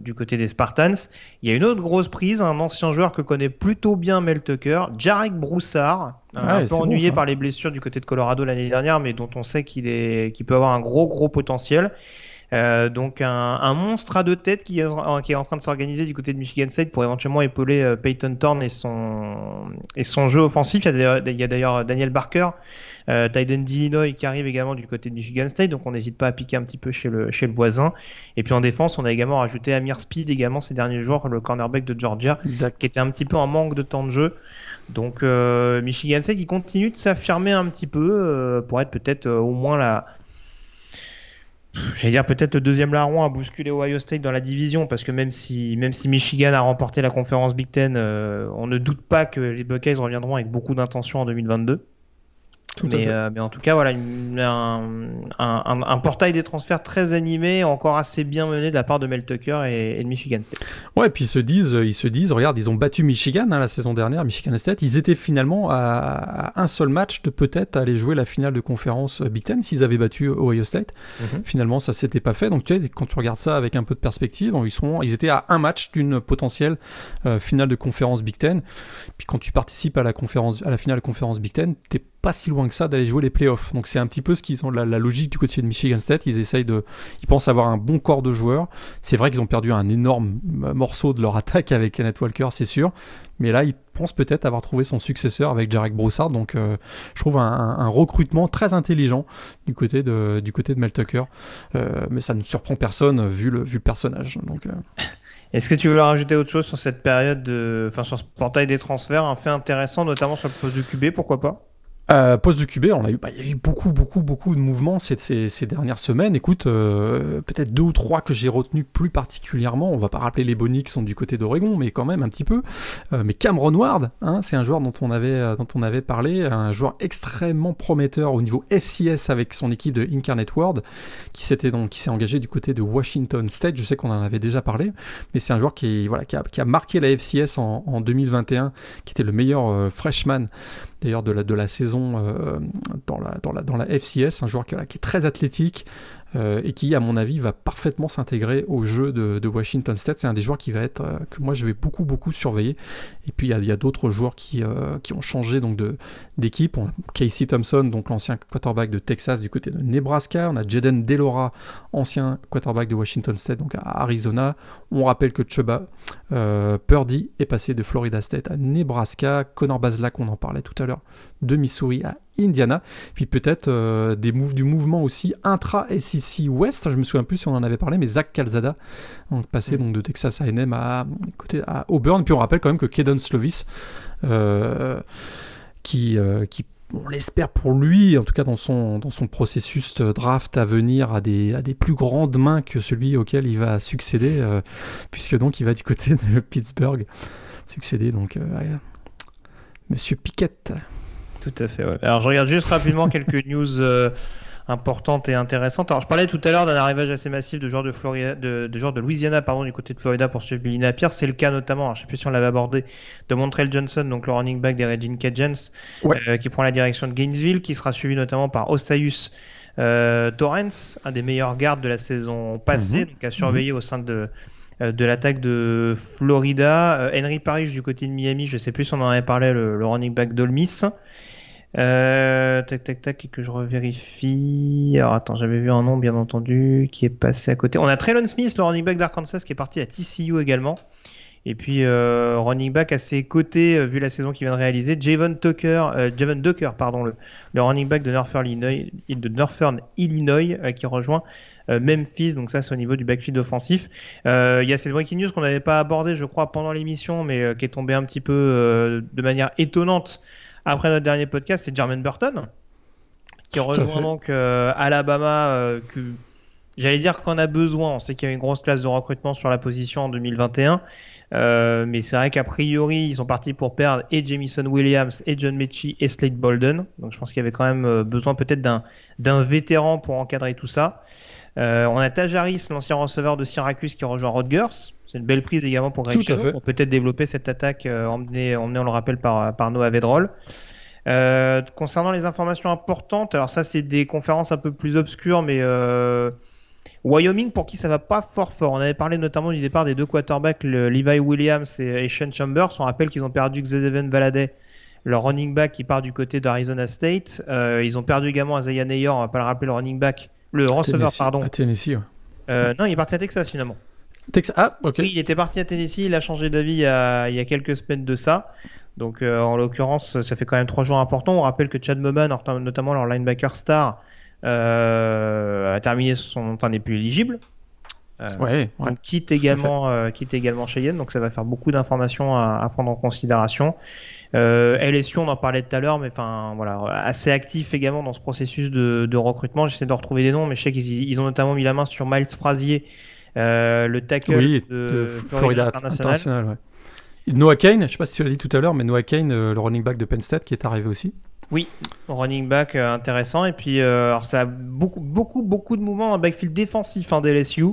du côté des Spartans. Il y a une autre grosse prise, un ancien joueur que connaît plutôt bien Mel Tucker, Jarek Broussard, un peu ennuyé par les blessures du côté de Colorado l'année dernière, mais dont on sait qu'il est, qu'il peut avoir un gros gros potentiel. Euh, donc un, monstre à deux têtes qui est, qui est en train de s'organiser du côté de Michigan State pour éventuellement épauler euh, Peyton Thorne et son, et son jeu offensif. Il y a d'ailleurs Daniel Barker, euh, Tyden d'Illinois qui arrive également du côté de Michigan State, donc on n'hésite pas à piquer un petit peu chez le, chez le voisin. Et puis en défense, on a également rajouté Amir Speed également ces derniers jours, le cornerback de Georgia, qui était un petit peu en manque de temps de jeu. Donc euh, Michigan State qui continue de s'affirmer un petit peu euh, pour être peut-être au moins la j'allais dire peut-être le deuxième larron à bousculer Ohio State dans la division parce que même si même si Michigan a remporté la conférence Big Ten, euh, on ne doute pas que les Buckeyes reviendront avec beaucoup d'intention en 2022. Euh, mais, en tout cas, voilà, un, portail des transferts très animé, encore assez bien mené de la part de Mel Tucker et, de Michigan State. Ouais, et puis ils se disent, ils se disent, regarde, ils ont battu Michigan hein, la saison dernière, Michigan State. Ils étaient finalement à, un seul match de peut-être aller jouer la finale de conférence Big Ten s'ils avaient battu Ohio State. Mhm. Finalement, ça s'était pas fait. Donc tu sais, quand tu regardes ça avec un peu de perspective, ils sont, ils étaient à un match d'une potentielle euh, finale de conférence Big Ten. Puis quand tu participes à la conférence, à la finale de conférence Big Ten, t'es pas si loin que ça d'aller jouer les playoffs. Donc c'est un petit peu ce qu'ils ont la, logique du côté de Michigan State. Ils essayent de, ils pensent avoir un bon corps de joueurs. C'est vrai qu'ils ont perdu un énorme morceau de leur (laughs) attaque avec Kenneth Walker, c'est sûr. Mais là, ils pensent peut-être avoir trouvé son successeur avec Jarek Broussard. Donc euh, je trouve un, recrutement très intelligent du côté de, du côté de Mel Tucker. Euh, mais ça ne surprend personne vu le, vu le personnage. Donc euh. (coughs) Est-ce que tu veux rajouter autre chose sur cette période de, enfin sur ce portail des transferts, un fait intéressant, notamment sur le poste du QB, pourquoi pas? Euh, poste de QB, on a eu, bah, il y a eu beaucoup, beaucoup, beaucoup de mouvements ces, dernières semaines. Écoute, euh, peut-être deux ou trois que j'ai retenu plus particulièrement. On va pas rappeler les Bonix sont du côté d'Oregon, mais quand même un petit peu. Euh, mais Cameron Ward, hein, c'est un joueur dont on avait, euh, dont on avait parlé, un joueur extrêmement prometteur au niveau FCS avec son équipe de Incarnate World, qui s'était donc, qui s'est engagé du côté de Washington State. Je sais qu'on en avait déjà parlé, mais c'est un joueur qui, voilà, qui a, qui a marqué la FCS en, en 2021, qui était le meilleur freshman d'ailleurs de la, de la saison euh, dans, la, FCS, un joueur qui est très athlétique, euh, et qui, à mon avis, va parfaitement s'intégrer au jeu de, Washington State. C'est un des joueurs qui va être euh, que moi je vais beaucoup beaucoup surveiller. Et puis il y a, d'autres joueurs qui, euh, qui ont changé donc d'équipe. Casey Thompson, donc l'ancien quarterback de Texas du côté de Nebraska. On a Jaden Delora, ancien quarterback de Washington State, donc à Arizona. On rappelle que Chuba Purdy est passé de Florida State à Nebraska. Connor Bazelak, on en parlait tout à l'heure, de Missouri à Indiana. Puis peut-être euh, des moves du mouvement aussi intra-SEC West. Je me souviens plus si on en avait parlé, mais Zach Calzada, donc, passé mm. donc, de Texas A&M à, côté, à Auburn. Puis on rappelle quand même que Kedon Slovis, euh, qui, euh, qui on l'espère pour lui, en tout cas dans son, dans son processus draft à venir, à des, à des plus grandes mains que celui auquel il va succéder, puisque donc il va du côté de Pittsburgh succéder donc à Monsieur Piquette. Tout à fait. Ouais. Alors je regarde juste rapidement (laughs) quelques news euh, importantes et intéressantes. Alors je parlais tout à l'heure d'un arrivage assez massif de joueurs de, Florida, de, de, de Louisiana pardon, du côté de Florida pour suivre Billy Napier. C'est le cas notamment, alors, je sais plus si on l'avait abordé, de Montreal Johnson, donc le running back des Regina Cajuns, euh, qui prend la direction de Gainesville, qui sera suivi notamment par Ostaius euh, Torrance, un des meilleurs gardes de la saison passée, mhm. donc à surveiller au sein de euh, de l'attaque de Florida. Henry Parrish du côté de Miami, je sais plus si on en avait parlé, le, le running back d'Olmis. Euh, tac, tac, tac, que je revérifie. Alors attends, j'avais vu un nom bien entendu qui est passé à côté. On a Traylon Smith, le running back d'Arkansas, qui est parti à TCU également. Et puis euh, running back à ses côtés, euh, vu la saison qu'il vient de réaliser, Javon Tucker, euh, Javon Ducker, pardon, le, le, running back de Northern Illinois, qui rejoint Memphis. Donc ça, c'est au niveau du backfield offensif. Il y a cette breaking news qu'on n'avait pas abordé, je crois, pendant l'émission, mais qui est tombée un petit peu de manière étonnante après notre dernier podcast, c'est Jermaine Burton qui rejoint donc euh, Alabama. Euh, que j'allais dire qu'on a besoin. On sait qu'il y a une grosse classe de recrutement sur la position en 2021. Euh, mais c'est vrai qu'a priori, ils sont partis pour perdre et Jamison Williams, et John Mechie, et Slade Bolden. Donc je pense qu'il y avait quand même besoin peut-être d'un, d'un vétéran pour encadrer tout ça. on a Tajaris, l'ancien receveur de Syracuse, qui rejoint Rutgers. C'est une belle prise également pour Greg pour peut-être développer cette attaque emmenée, emmenée, on le rappelle, par, par Noah Vedrol. Euh, concernant les informations importantes, alors ça c'est des conférences un peu plus obscures, mais euh, Wyoming pour qui ça va pas fort fort. On avait parlé notamment du départ des deux quarterbacks, le Levi Williams et, Shane Chambers. On rappelle qu'ils ont perdu Xavier Valaday, leur running back qui part du côté d'Arizona State. Euh, ils ont perdu également Isaiah Neyor, on va pas le rappeler, le running back, le receveur pardon. À Tennessee. Ouais. non, il est parti à Texas finalement. Texas, ah, ok. Oui, il était parti à Tennessee, il a changé d'avis il, il, y a quelques semaines de ça. Donc euh, en l'occurrence, ça fait quand même trois jours importants. On rappelle que Chad Moman, notamment leur linebacker star, euh, a terminé son, enfin n'est plus éligible. Euh, ouais, Donc quitte également, quitte également Cheyenne. Donc ça va faire beaucoup d'informations à, prendre en considération. LSU, on en parlait tout à l'heure, mais enfin voilà, assez actif également dans ce processus de, recrutement. J'essaie de retrouver des noms, mais je sais qu'ils ils ont notamment mis la main sur Miles Frazier, le tackle de, Florida, International. Noah Kane, je ne sais pas si tu l'as dit tout à l'heure, mais Noah Kane, euh, le running back de Penn State, qui est arrivé aussi. Oui, running back euh, intéressant. Et puis, euh, alors ça a beaucoup, beaucoup, beaucoup de mouvements en backfield défensif en hein, DLSU.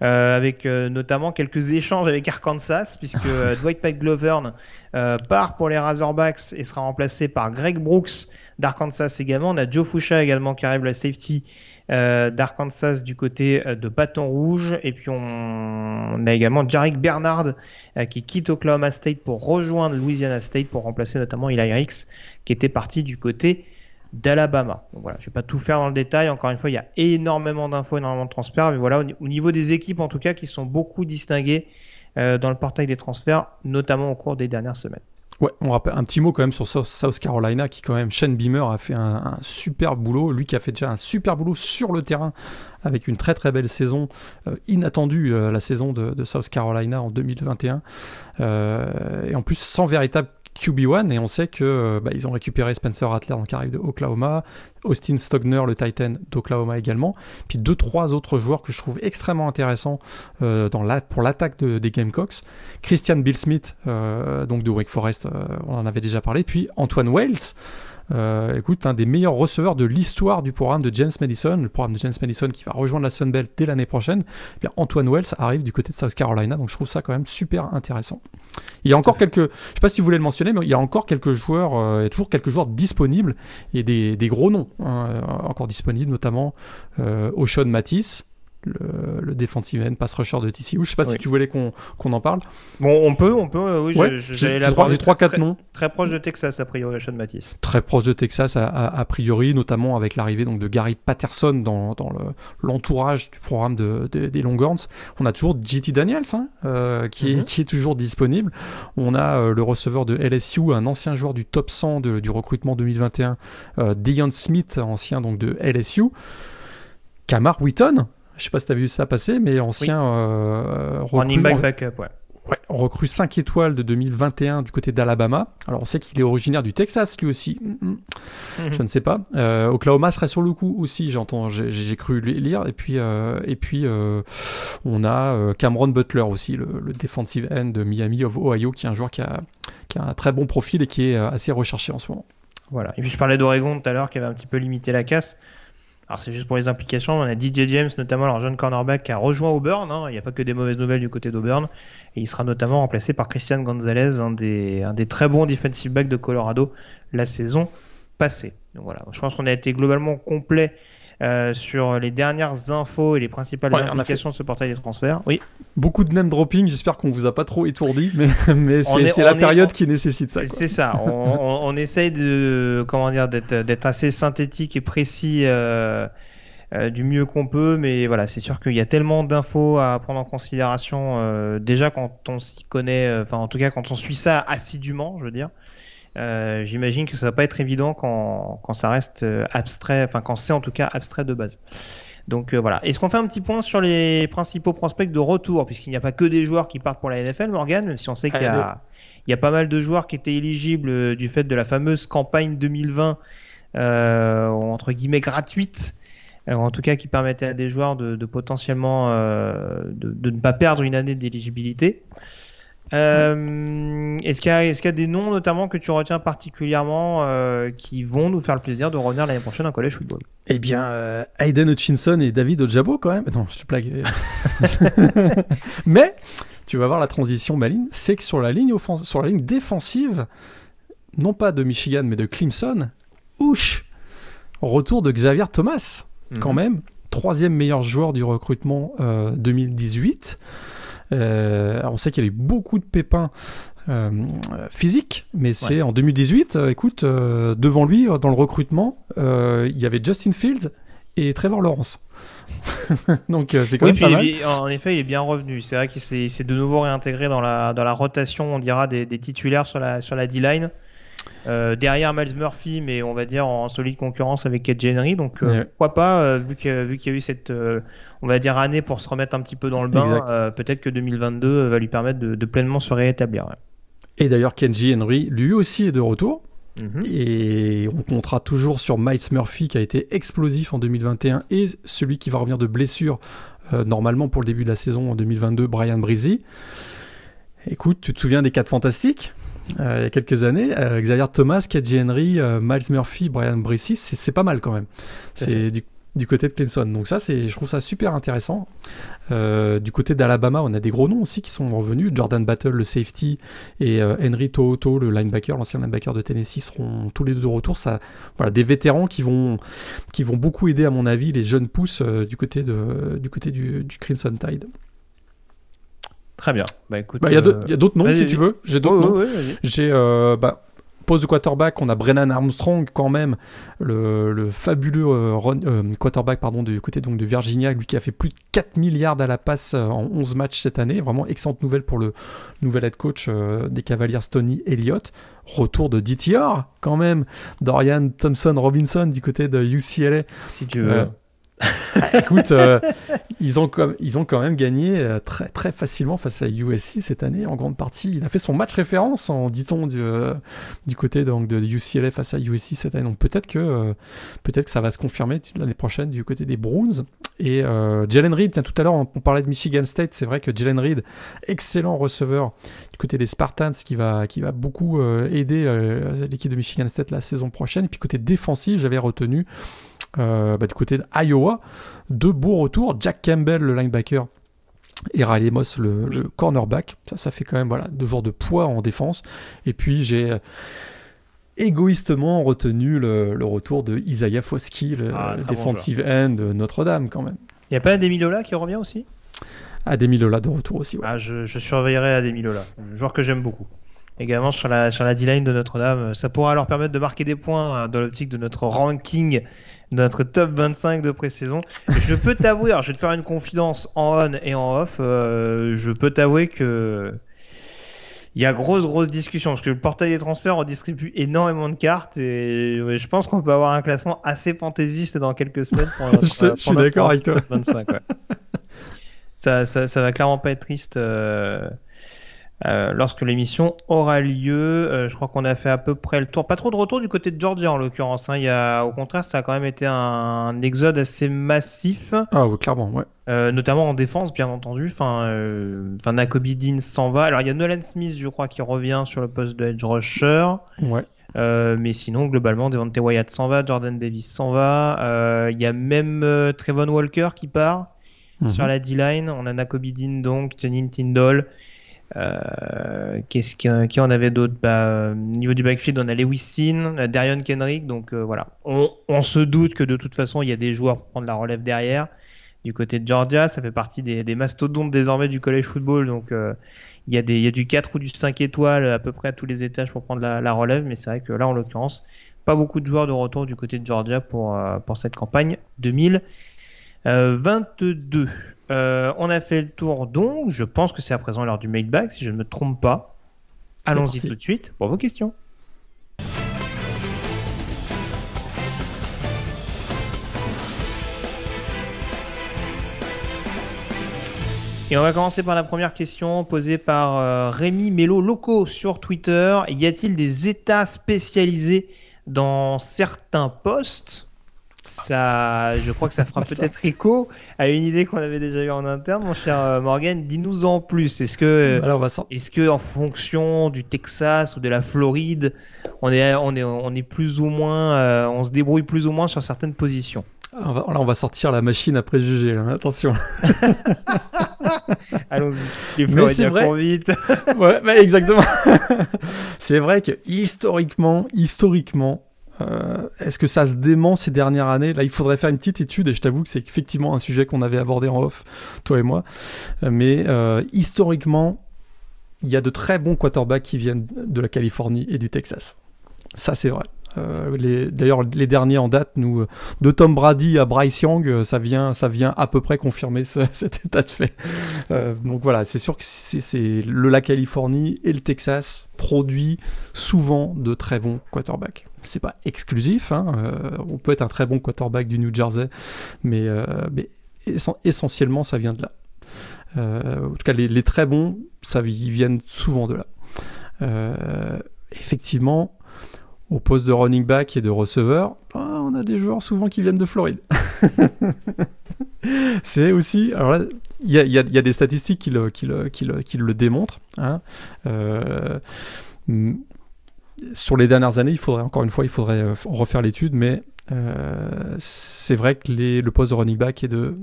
avec notamment quelques échanges avec Arkansas, puisque (laughs) Dwight McGlovern part pour les Razorbacks et sera remplacé par Greg Brooks d'Arkansas également. On a Joe Foucha également qui arrive la safety euh, d'Arkansas du côté euh, de Bâton Rouge. Et puis on, a également Jarek Bernard euh, qui quitte Oklahoma State pour rejoindre Louisiana State pour remplacer notamment Eli Ricks qui était parti du côté d'Alabama. Voilà, je vais pas tout faire dans le détail. Encore une fois, il y a énormément d'infos, énormément de transferts. Mais voilà, au, niveau des équipes en tout cas qui sont beaucoup distinguées dans le portail des transferts, notamment au cours des dernières semaines. Ouais, on rappelle un petit mot quand même sur South Carolina qui quand même Shane Beamer a fait un, super boulot, lui qui a fait déjà un super boulot sur le terrain avec une très très belle saison euh, inattendue euh, la saison de, South Carolina en 2021 euh, et en plus sans véritable QB1 et on sait que euh, bah, ils ont récupéré Spencer Rattler qui arrive de Oklahoma, Austin Stogner le Titan d'Oklahoma également, puis deux trois autres joueurs que je trouve extrêmement intéressants euh, pour l'attaque des Gamecocks, Christian Bill Smith euh, donc de Wake Forest, on en avait déjà parlé, puis Antoine Wells euh, écoute, un des meilleurs receveurs de l'histoire du programme de James Madison, le programme de James Madison qui va rejoindre la Sun Belt dès l'année prochaine. Eh bien, Antoine Wells arrive du côté de South Carolina, donc je trouve ça quand même super intéressant. Il y a encore quelques, je sais pas si vous voulez le mentionner, mais il y a encore quelques joueurs, euh, il y a toujours quelques joueurs disponibles et des, gros noms hein, encore disponibles, notamment euh, Ocean Matisse le, le defensive end pass rusher de TCU. Je sais pas si tu voulais qu'on en parle. Bon, on peut, on peut. Oui, j'ai la 3-4 noms. Très proche de Texas, a priori, Sean Matisse. Très proche de Texas, a, priori, notamment avec l'arrivée donc de Gary Patterson dans, dans l'entourage du programme de, des Longhorns. On a toujours JT Daniels, hein, euh, qui, est, mhm. qui est toujours disponible. On a euh, le receveur de LSU, un ancien joueur du top 100 du recrutement 2021, euh, Dion Smith, ancien donc de LSU. Kamar Wheaton, je sais pas si tu as vu ça passer, mais ancien euh, running back backup, ouais. Ouais, on recrue 5 étoiles de 2021 du côté d'Alabama. Alors on sait qu'il est originaire du Texas lui aussi. Mm, mm. Je ne sais pas. Euh, Oklahoma serait sur le coup aussi, j'entends, j'ai cru lire. Et puis, euh, et puis euh, on a Cameron Butler aussi, le, le, defensive end de Miami of Ohio, qui est un joueur qui a, qui a un très bon profil et qui est assez recherché en ce moment. Voilà. Et puis je parlais d'Oregon tout à l'heure qui avait un petit peu limité la casse. Alors c'est juste pour les implications, on a DJ James notamment, leur jeune cornerback qui a rejoint Auburn, hein. il n'y a pas que des mauvaises nouvelles du côté d'Auburn, il sera notamment remplacé par Christian Gonzalez, un des, un des très bons defensive backs de Colorado la saison passée. Donc voilà, je pense qu'on a été globalement complet euh, sur les dernières infos et les principales implications de ce portail des transferts. Oui. Beaucoup de name dropping, j'espère qu'on vous a pas trop étourdi, mais, (laughs) mais c'est la période qui nécessite ça. C'est ça, on, on, essaye de, comment dire, d'être assez synthétique et précis. Euh, euh, du mieux qu'on peut, mais voilà, c'est sûr qu'il y a tellement d'infos à prendre en considération. déjà quand on s'y connaît, enfin en tout cas quand on suit ça assidûment, je veux dire, euh, j'imagine que ça va pas être évident quand, quand ça reste euh, abstrait, enfin quand c'est en tout cas abstrait de base. Donc euh, voilà. Est-ce qu'on fait un petit point sur les principaux prospects de retour, puisqu'il n'y a pas que des joueurs qui partent pour la NFL, Morgan, même si on sait qu'il y a, il y a pas mal de joueurs qui étaient éligibles du fait de la fameuse campagne 2020, euh, entre guillemets gratuite, en tout cas qui permettait à des joueurs de, de potentiellement de, de, ne pas perdre une année d'éligibilité. Euh, est-ce qu'il y, est y, a des noms notamment que tu retiens particulièrement euh, qui vont nous faire le plaisir de revenir l'année prochaine en collège football? Eh bien, euh, Hayden Hutchinson et David Ojabo quand même. Non, je te plague. (laughs) Mais tu vas voir la transition maligne, c'est que sur la ligne sur la ligne défensive, non pas de Michigan mais de Clemson, ouch, retour de Xavier Thomas, quand mhm. même, troisième meilleur joueur du recrutement 2018. Euh, euh, on sait qu'il y a eu beaucoup de pépins euh, physiques, mais c'est en 2018. écoute, devant lui, dans le recrutement, il y avait Justin Fields et Trevor Lawrence. (laughs) Donc c'est quand même pas mal. en effet, il est bien revenu. C'est vrai qu'il s'est de nouveau réintégré dans la, dans la rotation, on dira, des, des titulaires sur la, sur la D-line. Euh, derrière Miles Murphy, mais on va dire en solide concurrence avec Ed Henry. Donc euh, pourquoi pas, euh, vu qu'il y a eu cette, on va dire, année pour se remettre un petit peu dans le bain, peut-être que 2022 va lui permettre de, pleinement se réétablir. Et d'ailleurs, Kenji Henry, lui aussi, est de retour. Mhm. Et on comptera toujours sur Miles Murphy qui a été explosif en 2021 et celui qui va revenir de blessure normalement pour le début de la saison en 2022, Brian Breezy. Écoute, tu te souviens des 4 fantastiques? Euh, il y a quelques années. Euh, Xavier Thomas, KJ Henry, euh, Miles Murphy, Brian Brissy, c'est pas mal quand même. C'est du, côté de Clemson. Donc ça, je trouve ça super intéressant. du côté d'Alabama, on a des gros noms aussi qui sont revenus. Jordan Battle, le safety, et Henry Tohoto, le linebacker, l'ancien linebacker de Tennessee, seront tous les deux de retour. Ça, voilà, des vétérans qui vont, qui vont beaucoup aider, à mon avis, les jeunes pousses du côté, de, du, côté du Crimson Tide. Très bien. Bah écoute. Bah, il y a d'autres noms si tu veux. J'ai d'autres noms. J'ai euh, bah, pose de quarterback, on a Brennan Armstrong quand même, le, fabuleux euh, euh, quarterback pardon, du côté donc de Virginia, lui qui a fait plus de 4 milliards à la passe en 11 matchs cette année. Vraiment excellente nouvelle pour le nouvel head coach des Cavaliers, Tony Elliott. Retour de DTR quand même, Dorian Thompson Robinson du côté de UCLA. Si tu veux. (laughs) Écoute, euh, ils, ont quand même gagné euh, très, facilement face à USC cette année, en grande partie. Il a fait son match référence, en dit-on, du, euh, côté donc, de UCLA face à USC cette année. Donc peut-être que, peut-être que ça va se confirmer l'année prochaine du côté des Browns. Et Jalen Reed, tiens, tout à l'heure, on, parlait de Michigan State. C'est vrai que Jalen Reed, excellent receveur du côté des Spartans, qui va, qui va beaucoup aider l'équipe de Michigan State la saison prochaine. Et puis côté défensif, j'avais retenu euh, bah, du côté de Iowa. Deux beaux retours. Jack Campbell, le linebacker, et Riley Moss, le, cornerback. Ça, ça fait quand même voilà, deux jours de poids en défense. Et puis j'ai euh, égoïstement retenu le, retour de Isaiah Foskey, le, ah, defensive end de Notre-Dame quand même. Il n'y a pas Ademi Lola qui revient aussi? Ademi Lola de retour aussi. Ah, je, je, surveillerai Ademi Lola, un joueur que j'aime beaucoup. Également sur la, sur la D-line de Notre-Dame. Ça pourra leur permettre de marquer des points hein, dans l'optique de notre ranking notre top 25 de pré-saison. Je peux t'avouer, je vais te faire une confidence en on et en off. Euh, je peux t'avouer que il y a grosse grosse discussion parce que le portail des transferts on distribue énormément de cartes et je pense qu'on peut avoir un classement assez fantaisiste dans quelques semaines. Pour (laughs) je, suis d'accord avec toi. 25, ça, ça, ça, va clairement pas être triste. Euh, euh, lorsque l'émission aura lieu. Euh, je crois qu'on a fait à peu près le tour. Pas trop de retour du côté de Georgia en l'occurrence. Hein. Il y a, au contraire, ça a quand même été un, exode assez massif. Ah oui, clairement, ouais. Euh, notamment en défense, bien entendu. Enfin, enfin Nakobe Dean s'en va. Alors il y a Nolan Smith, je crois, qui revient sur le poste de edge rusher. Ouais. mais sinon, globalement, Devontae Wyatt s'en va, Jordan Davis s'en va. Il y a même Trevon Walker qui part mhm. sur la D-line. On a Nakobe Dean, donc, Janine Tindall. Euh, qu'est-ce qui en avait d'autres bah, Au niveau du backfield, on a Lewis Sin, Darion Kenrick. Donc euh, voilà, on, se doute que de toute façon, il y a des joueurs pour prendre la relève derrière. Du côté de Georgia, ça fait partie des, mastodontes désormais du college football. Donc euh, il, y a des, y a du 4 ou du 5 étoiles à peu près à tous les étages pour prendre la, relève. Mais c'est vrai que là, en l'occurrence, pas beaucoup de joueurs de retour du côté de Georgia pour, pour cette campagne 2022. Euh, on a fait le tour donc, je pense que c'est à présent l'heure du mailbag, si je ne me trompe pas. Allons-y tout de suite pour vos questions. Et on va commencer par la première question posée par euh, Rémi Mello Loco sur Twitter. Y a-t-il des états spécialisés dans certains postes? Ça, je crois que ça fera (laughs) peut-être écho à une idée qu'on avait déjà eue en interne, mon cher euh, Morgan. Dis-nous en plus. Est-ce que, Alors, est-ce que en fonction du Texas ou de la Floride, on est, on est, on est plus ou moins, euh, on se débrouille plus ou moins sur certaines positions? On va, là, on va sortir la machine à préjugés, là. attention. (laughs) Allons-y. Les Floridiens courent vite. ouais, exactement. (laughs) c'est vrai que historiquement, historiquement, euh, est-ce que ça se dément ces dernières années? Là, il faudrait faire une petite étude, et je t'avoue que c'est effectivement un sujet qu'on avait abordé en off, toi et moi. Mais euh, historiquement, il y a de très bons quarterbacks qui viennent de la Californie et du Texas. Ça, c'est vrai. Euh, d'ailleurs, les derniers en date, nous, de Tom Brady à Bryce Young, euh, ça vient, ça vient à peu près confirmer (laughs) cet état de fait. Euh, donc voilà, c'est sûr que c'est le la Californie et le Texas produit souvent de très bons quarterbacks. C'est pas exclusif, hein, on peut être un très bon quarterback du New Jersey, mais, mais essentiellement ça vient de là. en tout cas, les, très bons, ça ils viennent souvent de là. effectivement, au poste de running back et de receveur, bah, on a des joueurs souvent qui viennent de Floride. (laughs) c'est aussi. Alors il y, a, des statistiques qui le, qui le, qui le, démontrent. Hein. Euh, sur les dernières années, il faudrait encore une fois, il faudrait euh, refaire l'étude, mais euh, c'est vrai que les, le poste de running back et de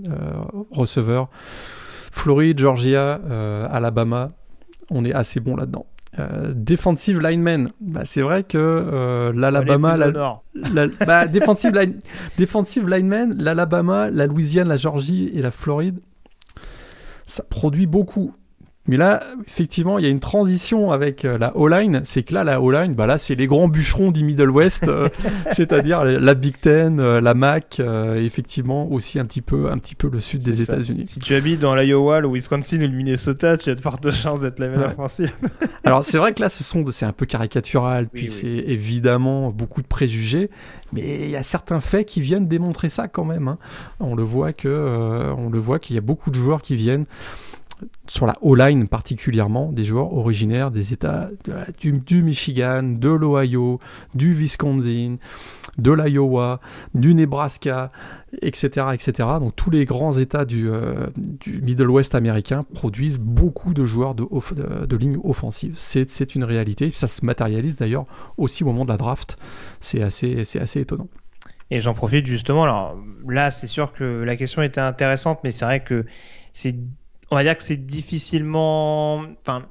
receveur, Floride, Georgia, Alabama, on est assez bon là-dedans. Euh, defensive lineman, bah, c'est vrai que euh, l'Alabama, (laughs) la, bah, defensive, line, defensive lineman, l'Alabama, la Louisiane, la Georgie et la Floride, ça produit beaucoup. Mais là, effectivement, il y a une transition avec euh, la O-line. C'est que là, la O-line, bah là, c'est les grands bûcherons du Middle West, euh, (laughs) c'est-à-dire la Big Ten, euh, la MAC, effectivement aussi un petit peu, un petit peu le sud des États-Unis. Si tu habites dans l'Iowa, le Wisconsin ou le Minnesota, tu as de fortes chances d'être la meilleure offensive. (laughs) Alors c'est vrai que là, ce sont, c'est un peu caricatural, puis c'est évidemment beaucoup de préjugés, mais il y a certains faits qui viennent démontrer ça quand même. Hein. On le voit que, on le voit qu'il y a beaucoup de joueurs qui viennent sur la O-line particulièrement, des joueurs originaires des États du, Michigan, de l'Ohio, du Wisconsin, de l'Iowa, du Nebraska, etc., etc. Donc tous les grands États du, euh, Middle West américain produisent beaucoup de joueurs de, de, ligne offensive. C'est une réalité. Ça se matérialise d'ailleurs aussi au moment de la draft. C'est assez, assez étonnant. Et j'en profite justement. Alors là, c'est sûr que la question était intéressante, mais c'est vrai que c'est on va dire que c'est difficilement, enfin,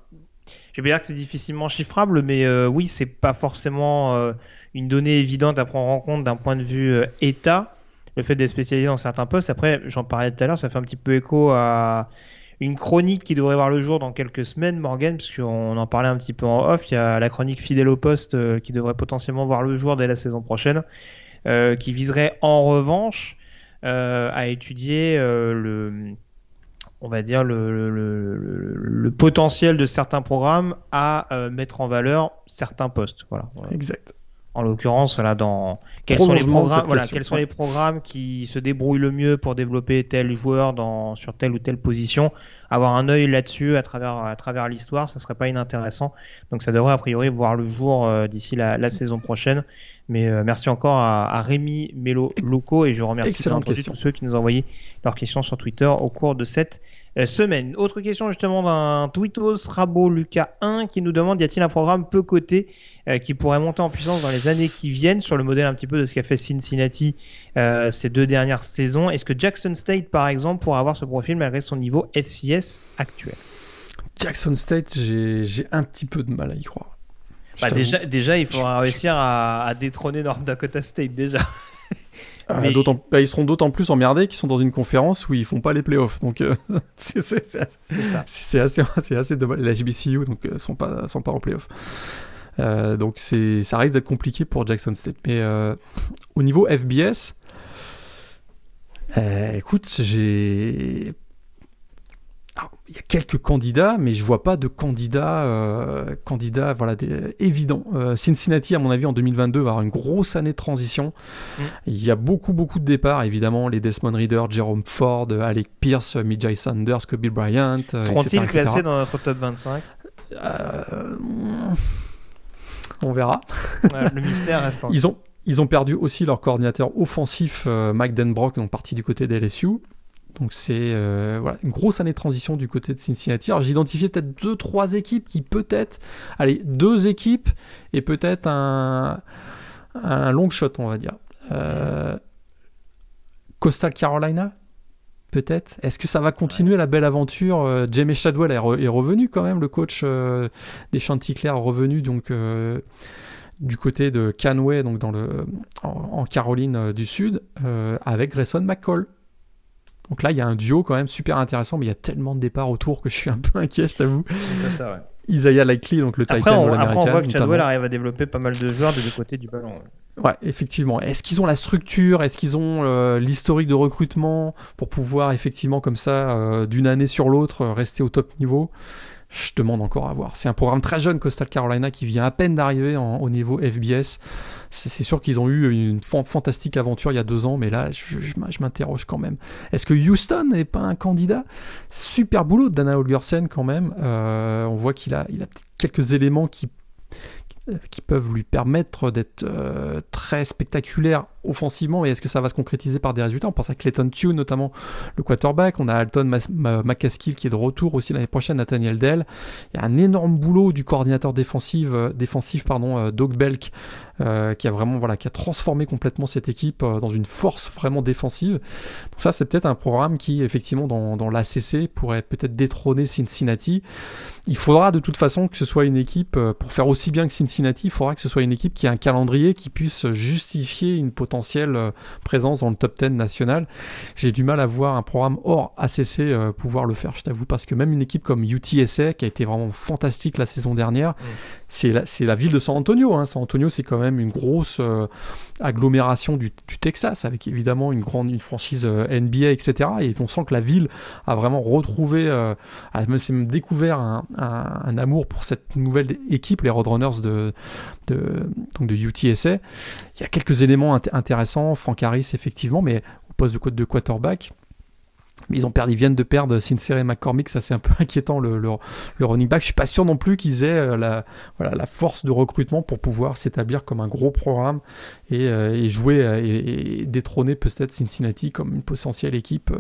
je vais dire que c'est difficilement chiffrable, mais euh, oui, c'est pas forcément euh, une donnée évidente à prendre en compte d'un point de vue euh, État, le fait d'être spécialisé dans certains postes. Après, j'en parlais tout à l'heure, ça fait un petit peu écho à une chronique qui devrait voir le jour dans quelques semaines, Morgan, puisqu'on en parlait un petit peu en off. Il y a la chronique fidèle au poste qui devrait potentiellement voir le jour dès la saison prochaine, qui viserait en revanche à étudier le on va dire, le, le, potentiel de certains programmes à euh, mettre en valeur certains postes. Voilà. Exact. En l'occurrence, voilà, dans quels sont les programmes, voilà, quels sont les programmes qui se débrouillent le mieux pour développer tel joueur dans sur telle ou telle position? Avoir un œil là-dessus à travers à travers l'histoire, ça serait pas inintéressant. Donc ça devrait a priori voir le jour euh, d'ici la, la, saison prochaine. Mais euh, merci encore à, à Rémi Melo Loco et je remercie tous ceux qui nous ont envoyé leurs questions sur Twitter au cours de cette euh, semaine. Autre question justement d'un Twitos Rabo Lucas 1 qui nous demande y a-t-il un programme peu coté qui pourrait monter en puissance dans les années qui viennent sur le modèle un petit peu de ce qu'a fait Cincinnati euh, ces deux dernières saisons Est-ce que Jackson State par exemple pourrait avoir ce profil malgré son niveau FCS actuel? Jackson State, j'ai un petit peu de mal à y croire. Bah déjà, déjà, il faudra réussir à, à détrôner North Dakota State déjà. Euh, bah, ils seront d'autant plus emmerdés qu'ils sont dans une conférence où ils font pas les playoffs. Donc euh, (laughs) c'est assez, (laughs) c'est assez dommage. La HBCU donc euh, sont pas sont pas en playoffs. Donc c'est ça risque d'être compliqué pour Jackson State. Mais au niveau FBS, écoute, j'ai il y a quelques candidats, mais je vois pas de candidats, euh, candidats voilà, des, évidents. Euh, Cincinnati, à mon avis, en 2022, va avoir une grosse année de transition. Mm. Il y a beaucoup, beaucoup de départs, évidemment. Les Desmond Reader, Jerome Ford, Alec Pierce, Mijay Sanders, Kobe Bryant. Euh, Seront-ils classés dans notre top 25 On verra. le mystère reste (laughs) Ils ont, ils ont perdu aussi leur coordinateur offensif, Mike Denbrock, donc parti du côté des LSU. Donc c'est euh, voilà, une grosse année de transition du côté de Cincinnati. Alors j'ai identifié peut-être deux, trois équipes qui peut-être, allez, deux équipes et peut-être un, un long shot, on va dire. Euh, Coastal Carolina? Peut-être Est-ce que ça va continuer la belle aventure euh, Jamie Shadwell est, revenu quand même, le coach euh, des Chanticleer revenu donc euh, du côté de Canway, donc dans le, en, Caroline du Sud, avec Grayson McCall. Donc là, il y a un duo quand même super intéressant, mais il y a tellement de départs autour que je suis un peu inquiet, je t'avoue. Isaiah Likely, donc le après, Titan on, Après, on voit que Chadwell arrive à développer pas mal de joueurs de deux côtés du ballon. Ouais, effectivement. Est-ce qu'ils ont la structure? Est-ce qu'ils ont euh, l'historique de recrutement pour pouvoir effectivement comme ça, euh, d'une année sur l'autre, euh, rester au top niveau? Je demande encore à voir. C'est un programme très jeune, Coastal Carolina, qui vient à peine d'arriver au niveau FBS. C'est sûr qu'ils ont eu une fantastique aventure il y a deux ans, mais là, je, m'interroge quand même. Est-ce que Houston n'est pas un candidat? Super boulot de Dana Holgersen quand même. on voit qu'il a, quelques éléments qui qui peuvent lui permettre d'être euh, très spectaculaire offensivement et est-ce que ça va se concrétiser par des résultats? On pense à Clayton Tune notamment le quarterback, on a Alton McCaskill qui est de retour aussi l'année prochaine, Nathaniel Dell. Il y a un énorme boulot du coordinateur défensif, euh, défensif pardon, euh, Doug Belk euh, qui a vraiment voilà qui a transformé complètement cette équipe dans une force vraiment défensive. Donc ça c'est peut-être un programme qui effectivement dans, dans l'ACC pourrait peut-être détrôner Cincinnati. Il faudra de toute façon que ce soit une équipe pour faire aussi bien que Cincinnati, il faudra que ce soit une équipe qui a un calendrier qui puisse justifier une potentielle euh, présence dans le top 10 national. J'ai du mal à voir un programme hors ACC euh, pouvoir le faire, je t'avoue, parce que même une équipe comme UTSA, qui a été vraiment fantastique la saison dernière, mm. C'est la, la, ville de San Antonio. Hein. San Antonio, c'est quand même une grosse euh, agglomération du, Texas, avec évidemment une grande une franchise NBA, etc. Et on sent que la ville a vraiment retrouvé, a même découvert un, un, amour pour cette nouvelle équipe, les Roadrunners de, de, donc de UTSA. Il y a quelques éléments intéressants, Frank Harris effectivement, mais au poste de, de quarterback. Mais ils ont perdu, ils viennent de perdre Sincere et McCormick, ça c'est un peu (laughs) inquiétant le, le, running back. Je suis pas sûr non plus qu'ils aient euh, la, voilà, la force de recrutement pour pouvoir s'établir comme un gros programme et, euh, jouer euh, et, détrôner peut-être Cincinnati comme une potentielle équipe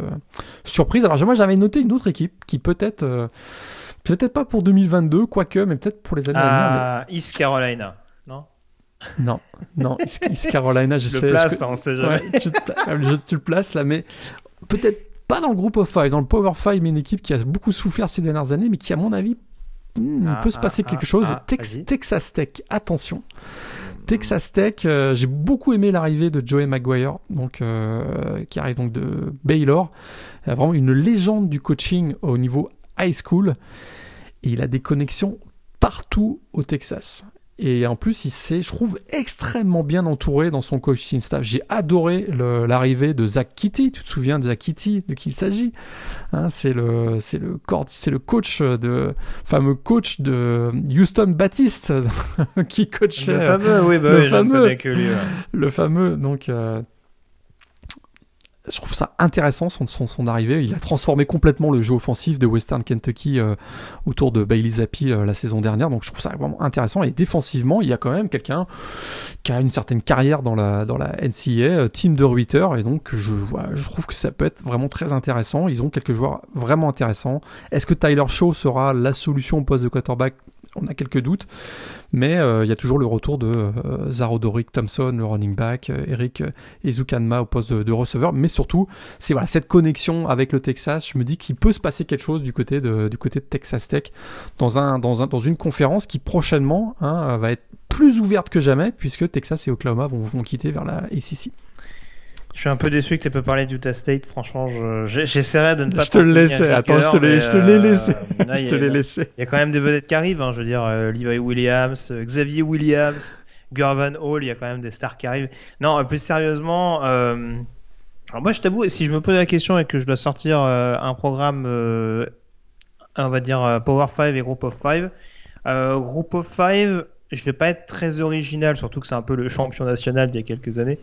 surprise. Alors moi j'avais noté une autre équipe qui peut-être, peut-être pas pour 2022, quoique, mais peut-être pour les années à venir. Ah, East Carolina. Non, non, East Carolina, je, sais. Le place, on sait jamais. tu, le places là, mais peut-être pas dans le groupe of five, dans le Power Five, mais une équipe qui a beaucoup souffert ces dernières années, mais qui, à mon avis, hmm, ah, peut se passer ah, quelque chose. Ah, Texas Tech, attention. Texas Tech, euh, j'ai beaucoup aimé l'arrivée de Joey Maguire, donc, euh, qui arrive donc de Baylor. vraiment une légende du coaching au niveau high school. Et il a des connexions partout au Texas. Et en plus, il s'est, je trouve, extrêmement bien entouré dans son coaching staff. J'ai adoré l'arrivée de Zach Kitty. Tu te souviens de Zach Kitty, de qui il s'agit? Hein, C'est le, c'est le, c'est le coach de, fameux coach de Houston Baptiste (laughs) qui coachait. Le fameux, oui, bah le fameux, le fameux. Donc, euh, je trouve ça intéressant son, son, arrivée. Il a transformé complètement le jeu offensif de Western Kentucky euh, autour de Bailey Zappi euh, la saison dernière. Donc je trouve ça vraiment intéressant. Et défensivement, il y a quand même quelqu'un qui a une certaine carrière dans la, dans la NCAA, euh, Team de Ruiter. Et donc je, je trouve que ça peut être vraiment très intéressant. Ils ont quelques joueurs vraiment intéressants. Est-ce que Tyler Shaw sera la solution au poste de quarterback? On a quelques doutes, mais euh, il y a toujours le retour de euh, Zarodoric Thompson, le running back, euh, Eric Ezukanma au poste de, receveur, mais surtout, c'est cette connexion avec le Texas, je me dis qu'il peut se passer quelque chose du côté de, du côté Texas Tech dans, un, dans, un, dans une conférence qui prochainement hein, va être plus ouverte que jamais, puisque Texas et Oklahoma vont, vont quitter vers la ACC. Je suis un peu déçu que tu peux parler d'Utah State. Franchement, j'essaierai de ne pas. Je te le laissais. Attends, je te l'ai, je te l'ai laissé. (laughs) je te l'ai laissé. Il y a quand même des vedettes qui arrivent. Hein, je veux dire, euh, Levi Williams, euh, Xavier Williams, Gervan Hall. Il y a quand même des stars qui arrivent. Non, plus sérieusement. Euh... Alors moi, je t'avoue, si je me pose la question et que je dois sortir euh, un programme, on va dire Power 5 et Group of 5, Group of 5 je vais pas être très original, surtout que c'est un peu le champion national d'il y a quelques années.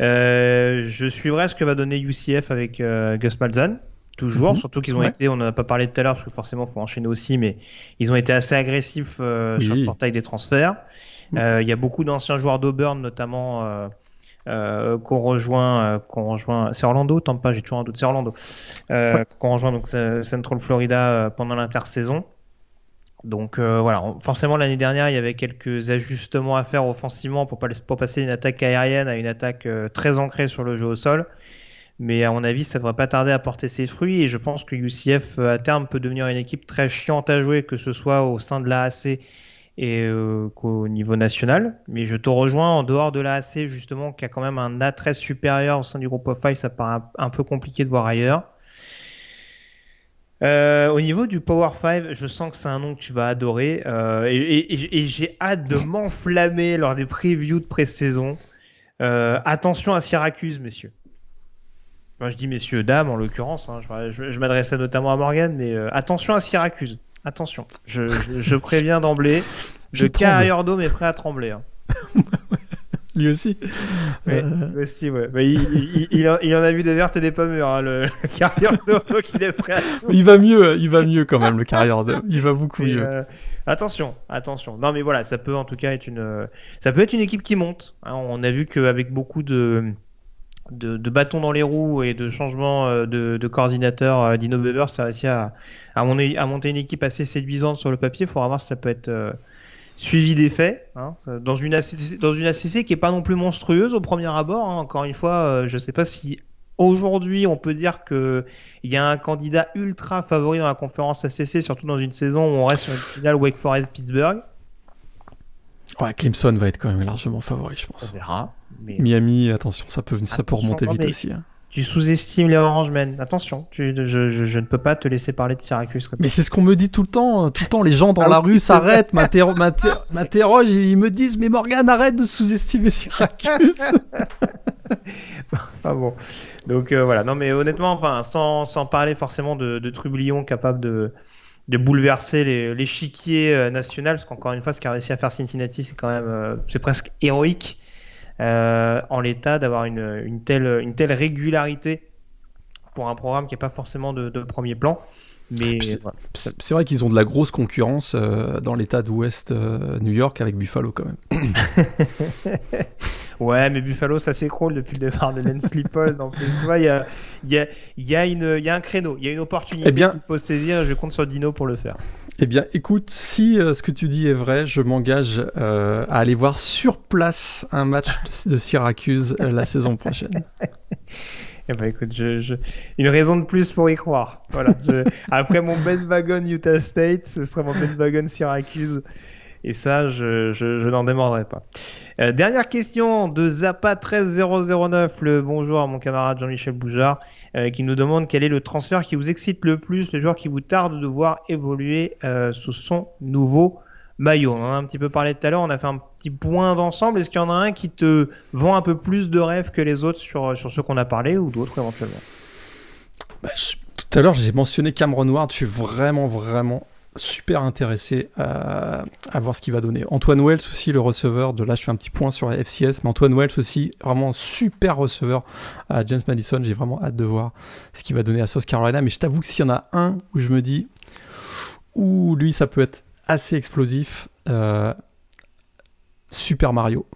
Euh, je suivrai ce que va donner UCF avec euh, Gus Malzahn, toujours, mhm. surtout qu'ils ont été, on n'en a pas parlé tout à l'heure parce que forcément il faut enchaîner aussi, mais ils ont été assez agressifs euh, sur le portail des transferts. Il y a beaucoup d'anciens joueurs d'Auburn notamment. qu'on rejoint, qu'on rejoint, c'est Orlando, pas, j'ai toujours un doute, c'est Orlando, qu'on rejoint donc Central Florida pendant l'intersaison. Donc euh, voilà, forcément l'année dernière il y avait quelques ajustements à faire offensivement pour, pas, passer d'une attaque aérienne à une attaque euh, très ancrée sur le jeu au sol. Mais à mon avis, ça devrait pas tarder à porter ses fruits. Et je pense que UCF, à terme, peut devenir une équipe très chiante à jouer, que ce soit au sein de l'AAC et euh, qu'au niveau national. Mais je te rejoins en dehors de l'AAC, justement, qui a quand même un attrait supérieur au sein du groupe of five. Ça paraît un, peu compliqué de voir ailleurs. Euh, au niveau du Power 5, je sens que c'est un nom que tu vas adorer euh, et, j'ai hâte de m'enflammer lors des previews de pré-saison. Euh, attention à Syracuse, messieurs. Enfin, je dis messieurs, dames en l'occurrence. Hein, je, je, m'adressais notamment à Morgan, mais attention à Syracuse. Attention, je, je préviens d'emblée. (laughs) Le carrière d'homme est prêt à trembler. Hein. (laughs) lui aussi. Euh, aussi, ouais. Il, il, en a vu des vertes et des pas mûres, hein, le, (laughs) carrière d'eau est prêt à... Il va mieux, il va mieux quand même, le carrière d'eau. Il va beaucoup mieux. Euh, attention, attention. Non, mais voilà, ça peut en tout cas être une, ça peut être une équipe qui monte. Hein. on a vu qu'avec beaucoup de, de, bâtons dans les roues et de changements euh, de, de coordinateur, Dino Weber, ça a réussi à, à monter une équipe assez séduisante sur le papier. Il faudra voir si ça peut être suivi des faits, hein, dans, une ACC, dans une ACC qui est pas non plus monstrueuse au premier abord. Hein. Encore une fois, euh, je sais pas si aujourd'hui on peut dire qu'il y a un candidat ultra favori dans la conférence ACC, surtout dans une saison où on reste sur une finale Wake Forest-Pittsburgh. Ouais, Clemson va être quand même largement favori, je pense. On verra. Miami, attention, ça peut, ça peut remonter vite aussi. Hein tu sous-estimes les Orangemen. Attention, je, ne peux pas te laisser parler de Syracuse. Mais c'est ce qu'on me dit tout le temps. Hein. Tout le temps, les gens dans ah la rue s'arrêtent, m'interrogent, ils me disent Mais Morgan, arrête de sous-estimer Syracuse. (laughs) Ah bon. Donc euh, voilà. Non, mais honnêtement, enfin, sans, sans parler forcément de, de Trublion capable de, de bouleverser l'échiquier euh, national, parce qu'encore une fois, ce qu'a réussi à faire Cincinnati, c'est quand même, euh, c'est presque héroïque. Euh, en l'état d'avoir une, telle, une telle régularité pour un programme qui n'est pas forcément de, premier plan. Mais c'est vrai qu'ils ont de la grosse concurrence euh, dans l'état d'Ouest euh, New York avec Buffalo quand même. (laughs) ouais, mais Buffalo ça s'écroule depuis le départ de Lance Leipold. En plus, tu vois, il y a, y, a, y, a y a, un créneau, il y a une opportunité eh bien, qu'il faut saisir. Je compte sur Dino pour le faire. Eh bien, écoute, si euh, ce que tu dis est vrai, je m'engage euh, à aller voir sur place un match de, Syracuse euh, la saison prochaine. (laughs) Eh ben, écoute, je, une raison de plus pour y croire. Voilà. Après mon (laughs) wagon Utah State, ce sera mon wagon Syracuse. Et ça, je, n'en démordrai pas. Euh, dernière question de Zappa13009. Le bonjour à mon camarade Jean-Michel Boujard, euh, qui nous demande quel est le transfert qui vous excite le plus, le joueur qui vous tarde de voir évoluer euh, sous son nouveau maillot. On en a un petit peu parlé tout à l'heure, on a fait un petit point d'ensemble. Est-ce qu'il y en a un qui te vend un peu plus de rêves que les autres sur, sur ceux qu'on a parlé ou d'autres éventuellement? Bah, Tout à l'heure, j'ai mentionné Cameron Ward. Je suis vraiment, vraiment super intéressé à, voir ce qu'il va donner. Antoine Wells aussi, le receveur, de là je fais un petit point sur la FCS, mais Antoine Wells aussi, vraiment super receveur à James Madison, j'ai vraiment hâte de voir ce qu'il va donner à South Carolina, mais je t'avoue que s'il y en a un où je me dis, ou lui ça peut être assez explosif, euh, Super Mario.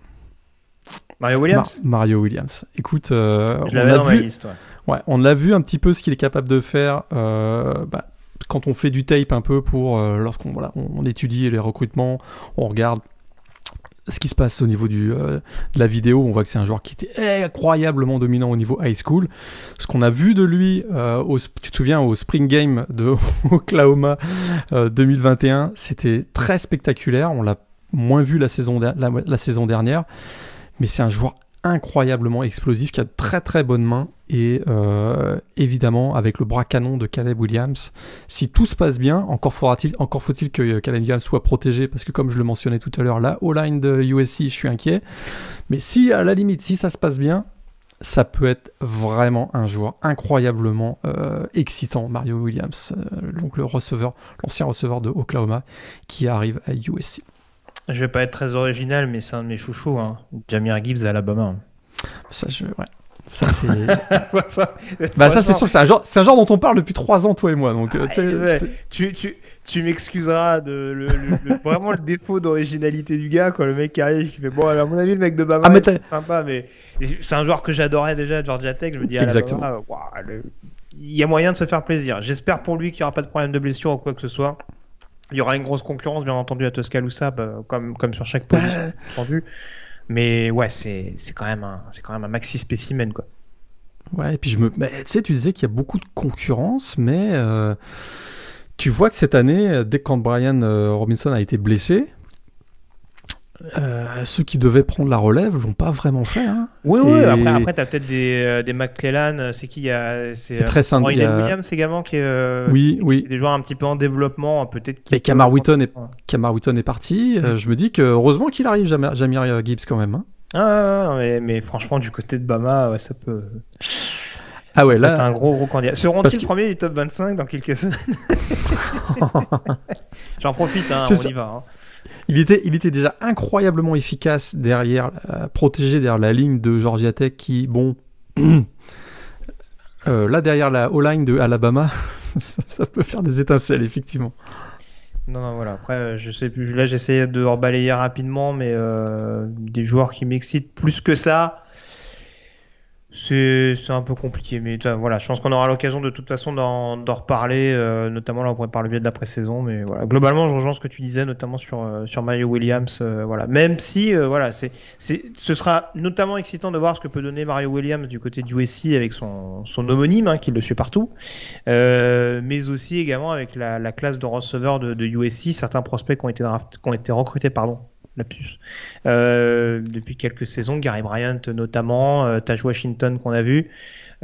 Mario Williams Mario Williams. Écoute, euh, on a vu, ouais. on a vu un petit peu ce qu'il est capable de faire. Euh, bah, quand on fait du tape un peu pour euh, lorsqu'on voilà, on, étudie les recrutements, on regarde ce qui se passe au niveau du, euh, de la vidéo, on voit que c'est un joueur qui était incroyablement dominant au niveau high school. Ce qu'on a vu de lui, euh, au, tu te souviens, au Spring Game de (laughs) Oklahoma 2021, c'était très spectaculaire. On l'a moins vu la saison, la saison dernière, mais c'est un joueur incroyablement explosif, qui a de très très bonnes mains et euh, évidemment avec le bras canon de Caleb Williams. Si tout se passe bien, encore faut-il que Caleb Williams soit protégé parce que comme je le mentionnais tout à l'heure, là, au line de USC, je suis inquiet. Mais si à la limite, si ça se passe bien, ça peut être vraiment un joueur incroyablement euh, excitant, Mario Williams, euh, donc le receveur, l'ancien receveur de Oklahoma qui arrive à USC. Je vais pas être très original, mais c'est un de mes chouchous. Hein. Jamir Gibbs à Alabama. Ça, je, ouais. Ça, c'est... (laughs) bah, ça, c'est sûr que c'est un, genre, c'est un genre dont on parle depuis 3 ans, toi et moi. Donc, euh, tu, tu, tu m'excuseras de le, vraiment le défaut d'originalité du gars, quoi. Le mec qui arrive, qui fait bon, à mon avis, le mec de Bama, ah, c'est sympa, mais c'est un joueur que j'adorais déjà Georgia Tech. Je me dis, Exactement. il y a moyen de se faire plaisir. J'espère pour lui qu'il n'y aura pas de problème de blessure ou quoi que ce soit. Il y aura une grosse concurrence, bien entendu, à Tuscaloosa, bah, comme, comme sur chaque position, entendu. Mais ouais, c'est quand même un, c'est quand même un maxi spécimen, quoi. Ouais, et puis je me. tu sais, tu disais qu'il y a beaucoup de concurrence, mais tu vois que cette année, dès que Brian Robinson a été blessé, euh, ceux qui devaient prendre la relève l'ont pas vraiment fait. Hein. Oui, oui. Après, après tu as peut-être des, euh, des McClellan. Euh, c'est qui C'est très simple. Williams également qui est. oui, oui. Des joueurs un petit peu en développement, peut-être. Mais Camar Wheaton est, est parti. Mm. je me dis que heureusement qu'il arrive, Jamir, Gibbs quand même. Hein. Ah, mais, mais, franchement, du côté de Bama, ça peut. Ah ouais, là. un gros, gros candidat. Seront-ils premier du top 25 dans quelques semaines? (laughs) J'en profite, hein, on y va. Hein. Il était, il était déjà incroyablement efficace derrière, euh, protégé derrière la ligne de Georgia Tech qui, bon, (clears throat) euh, là derrière la O-line de Alabama, (laughs) ça, peut faire des étincelles, effectivement. Non, non, voilà. Après, euh, je sais plus. Là, j'essayais de rebalayer rapidement, mais des joueurs qui m'excitent plus que ça. C'est un peu compliqué, mais voilà, je pense qu'on aura l'occasion de toute façon d'en reparler, euh, notamment là par le biais de la pré-saison. Mais voilà, globalement, je rejoins ce que tu disais, notamment sur euh, sur Mario Williams. Euh, voilà, même si voilà, c'est ce sera notamment excitant de voir ce que peut donner Mario Williams du côté du USC avec son son homonyme hein, qui le suit partout, mais aussi également avec la, la classe de receveurs de, de USC, certains prospects qui ont été draft, qui ont été recrutés pardon euh, depuis quelques saisons, Gary Bryant notamment, euh, Taj Washington qu'on a vu.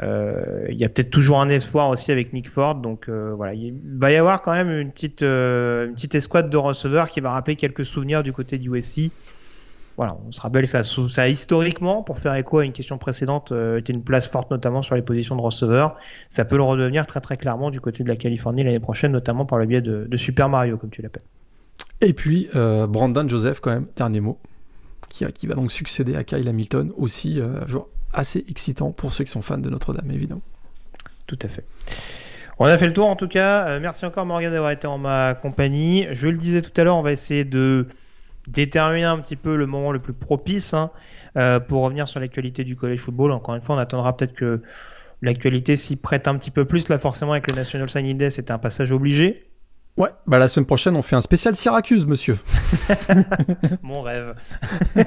Euh, il y a peut-être toujours un espoir aussi avec Nick Ford, donc voilà, il va y avoir quand même une petite, une petite escouade de receveurs qui va rappeler quelques souvenirs du côté du USC. Voilà, on se rappelle ça, ça historiquement, pour faire écho à une question précédente, était une place forte notamment sur les positions de receveurs. Ça peut le redevenir très très clairement du côté de la Californie l'année prochaine, notamment par le biais de Super Mario, comme tu l'appelles. Et puis euh, Brandon Joseph, quand même, dernier mot, qui, qui va donc succéder à Kyle Hamilton, aussi euh, joueur assez excitant pour ceux qui sont fans de Notre-Dame, évidemment. Tout à fait. On a fait le tour en tout cas. Euh, merci encore Morgan d'avoir été en ma compagnie. Je le disais tout à l'heure, on va essayer de déterminer un petit peu le moment le plus propice hein, pour revenir sur l'actualité du college football. Encore une fois, on attendra peut-être que l'actualité s'y prête un petit peu plus. Là, forcément, avec le National Signing Day, c'était un passage obligé. Ouais, bah la semaine prochaine, on fait un spécial Syracuse, monsieur. (laughs) Mon rêve. (laughs)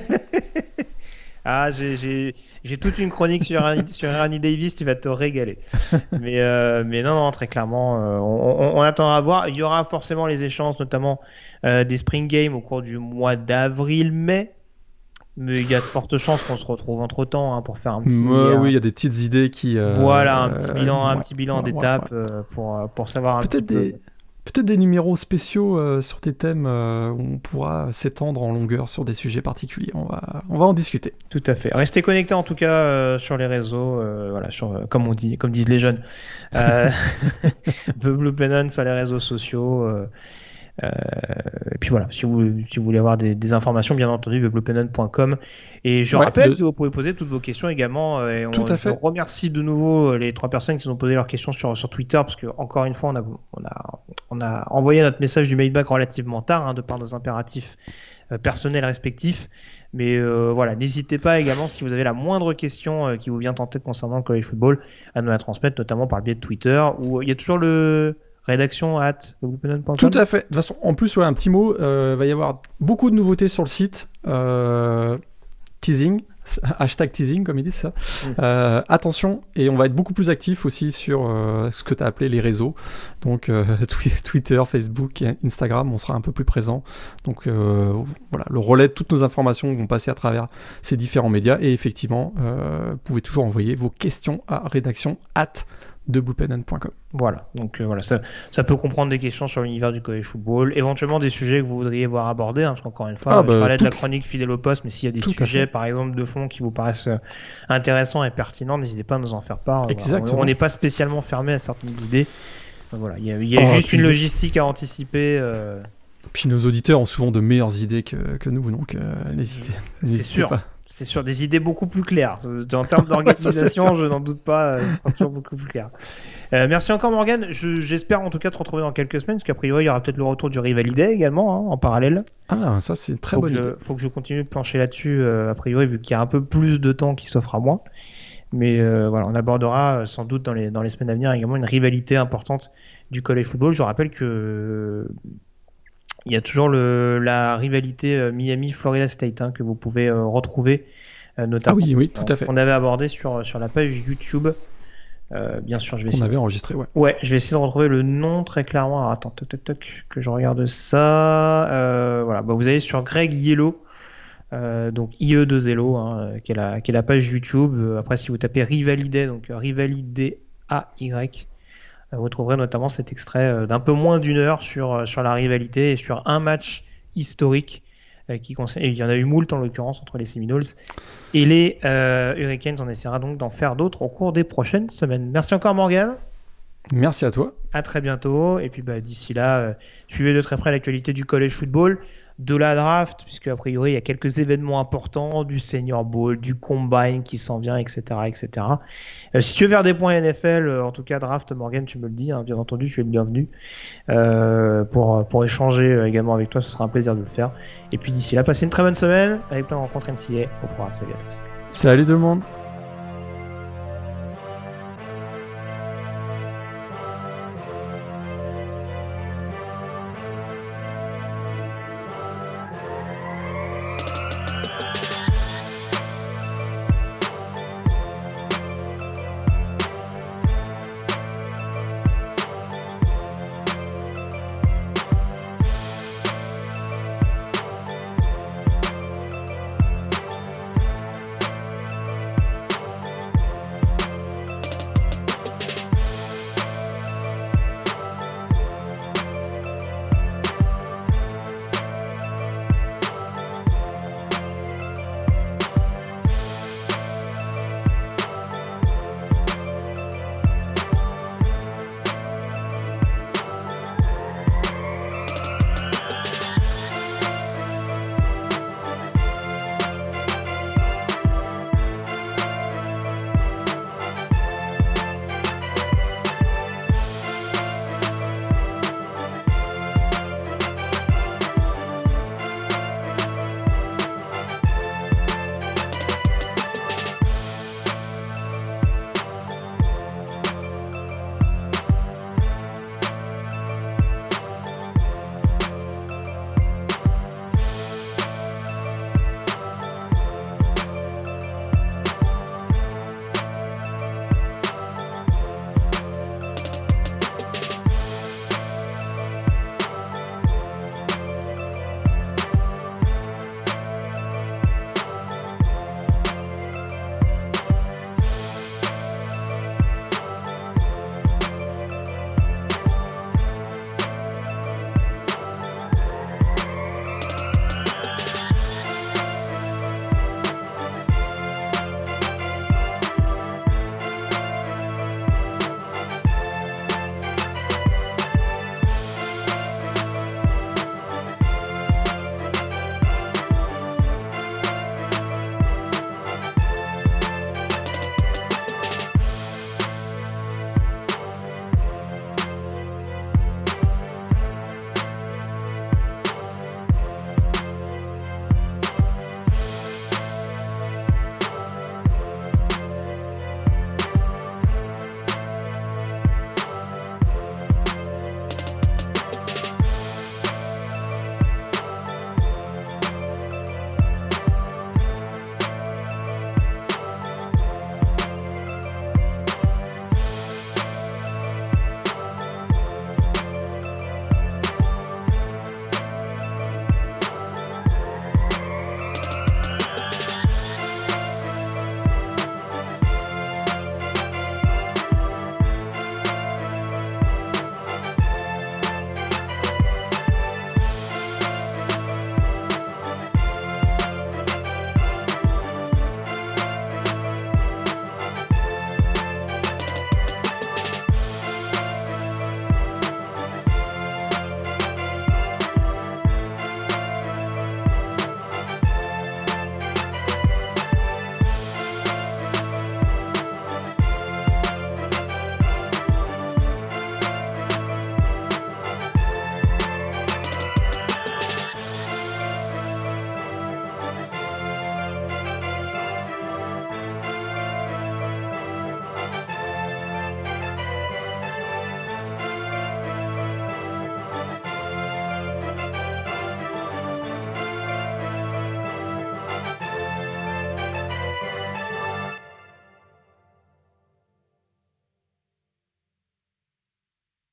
ah, j'ai toute une chronique sur, sur Annie Davis, tu vas te régaler. mais, euh, mais non, non, très clairement, euh, on, attendra à voir. Il y aura forcément les échanges, notamment euh, des Spring Games au cours du mois d'avril-mai. Mais il y a de fortes chances qu'on se retrouve entre temps hein, pour faire un petit. oui, il y a des petites idées qui. voilà, un petit bilan, un petit bilan d'étape pour, pour savoir un petit des... peu peut-être des numéros spéciaux euh, sur tes thèmes euh, où on pourra s'étendre en longueur sur des sujets particuliers. On va, on va en discuter. Tout à fait. Restez connectés en tout cas euh, sur les réseaux, voilà, comme on dit, comme disent les jeunes. (laughs) Blue Pennon sur les réseaux sociaux. Euh, et puis voilà, si vous, si vous voulez avoir des, informations, bien entendu, weblopenon.com. Et je rappelle que vous pouvez poser toutes vos questions également. Euh, et on, Tout à fait. Je remercie de nouveau euh, les trois personnes qui nous ont posé leurs questions sur, sur Twitter, parce que encore une fois, on a, on a, on a envoyé notre message du mailback relativement tard, hein, de par nos impératifs personnels respectifs. Mais voilà, n'hésitez pas également si vous avez la moindre question qui vous vient en tête concernant le college football à nous la transmettre, notamment par le biais de Twitter, où il y a toujours le rédaction at Tout à fait. De toute façon, en plus, ouais, un petit mot, il euh, va y avoir beaucoup de nouveautés sur le site. Euh, teasing, (laughs) hashtag teasing, comme ils disent ça. Mm. Euh, attention, et on va être beaucoup plus actif aussi sur ce que tu as appelé les réseaux. Donc (laughs) Twitter, Facebook, Instagram, on sera un peu plus présent. Donc voilà, le relais de toutes nos informations vont passer à travers ces différents médias. Et effectivement, vous pouvez toujours envoyer vos questions à rédaction at de. Voilà, donc euh, voilà, ça, ça, peut comprendre des questions sur l'univers du college football, éventuellement des sujets que vous voudriez voir abordés, hein, parce qu'encore une fois, ah, je bah, parlais de la chronique fidèle au poste, mais s'il y a des sujets, par exemple, de fond qui vous paraissent euh, intéressants et pertinents, n'hésitez pas à nous en faire part. On n'est pas spécialement fermé à certaines idées. voilà, il y a, oh, juste une logistique à anticiper. Euh. Puis nos auditeurs ont souvent de meilleures idées que, que nous, donc n'hésitez, C'est sûr. pas c'est sur des idées beaucoup plus claires. En termes (laughs) d'organisation, je n'en doute pas, euh, ce sera toujours beaucoup plus clair. Euh, merci encore Morgan. J'espère en tout cas te retrouver dans quelques semaines, parce qu'à priori il y aura peut-être le retour du Rivaliday également hein, en parallèle. Ah, ça c'est très bonne idée. Faut que je continue de plancher là-dessus, euh, a priori, vu qu'il y a un peu plus de temps qui s'offre à moi. Mais voilà, on abordera sans doute dans les, dans les semaines à venir également une rivalité importante du college football. Je rappelle que il y a toujours le, la rivalité euh, Miami-Florida State hein, que vous pouvez euh, retrouver notamment. Ah oui, oui, tout à fait. On avait abordé sur, sur la page YouTube. bien sûr, je vais essayer. On avait enregistré, ouais. Ouais, je vais essayer de retrouver le nom très clairement. Alors, attends, toc, toc, toc, que je regarde ça. voilà, bah, vous allez sur Greg Yellow. donc IE2Elo, hein, qui, est la, qui est la page YouTube. Après, si vous tapez Rivalidé, donc Rivalidé AY, vous trouverez notamment cet extrait d'un peu moins d'une heure sur, sur la rivalité et sur un match historique euh, qui il y en a eu moult en l'occurrence entre les Seminoles et les euh, Hurricanes. On essaiera donc d'en faire d'autres au cours des prochaines semaines. Merci encore Morgan. Merci à toi. À très bientôt. Et puis bah, d'ici là, euh, suivez de très près l'actualité du college football de la draft, puisque a priori il y a quelques événements importants, du Senior Bowl, du Combine qui s'en vient, etc. etc. Euh, si tu veux faire des points NFL, euh, en tout cas draft, Morgan, tu me le dis, hein, bien entendu, tu es le bienvenu. Euh, pour, pour échanger également avec toi, ce sera un plaisir de le faire. Et puis d'ici là, passez une très bonne semaine avec plein de rencontres NCA. Au revoir, salut à tous. Salut tout le monde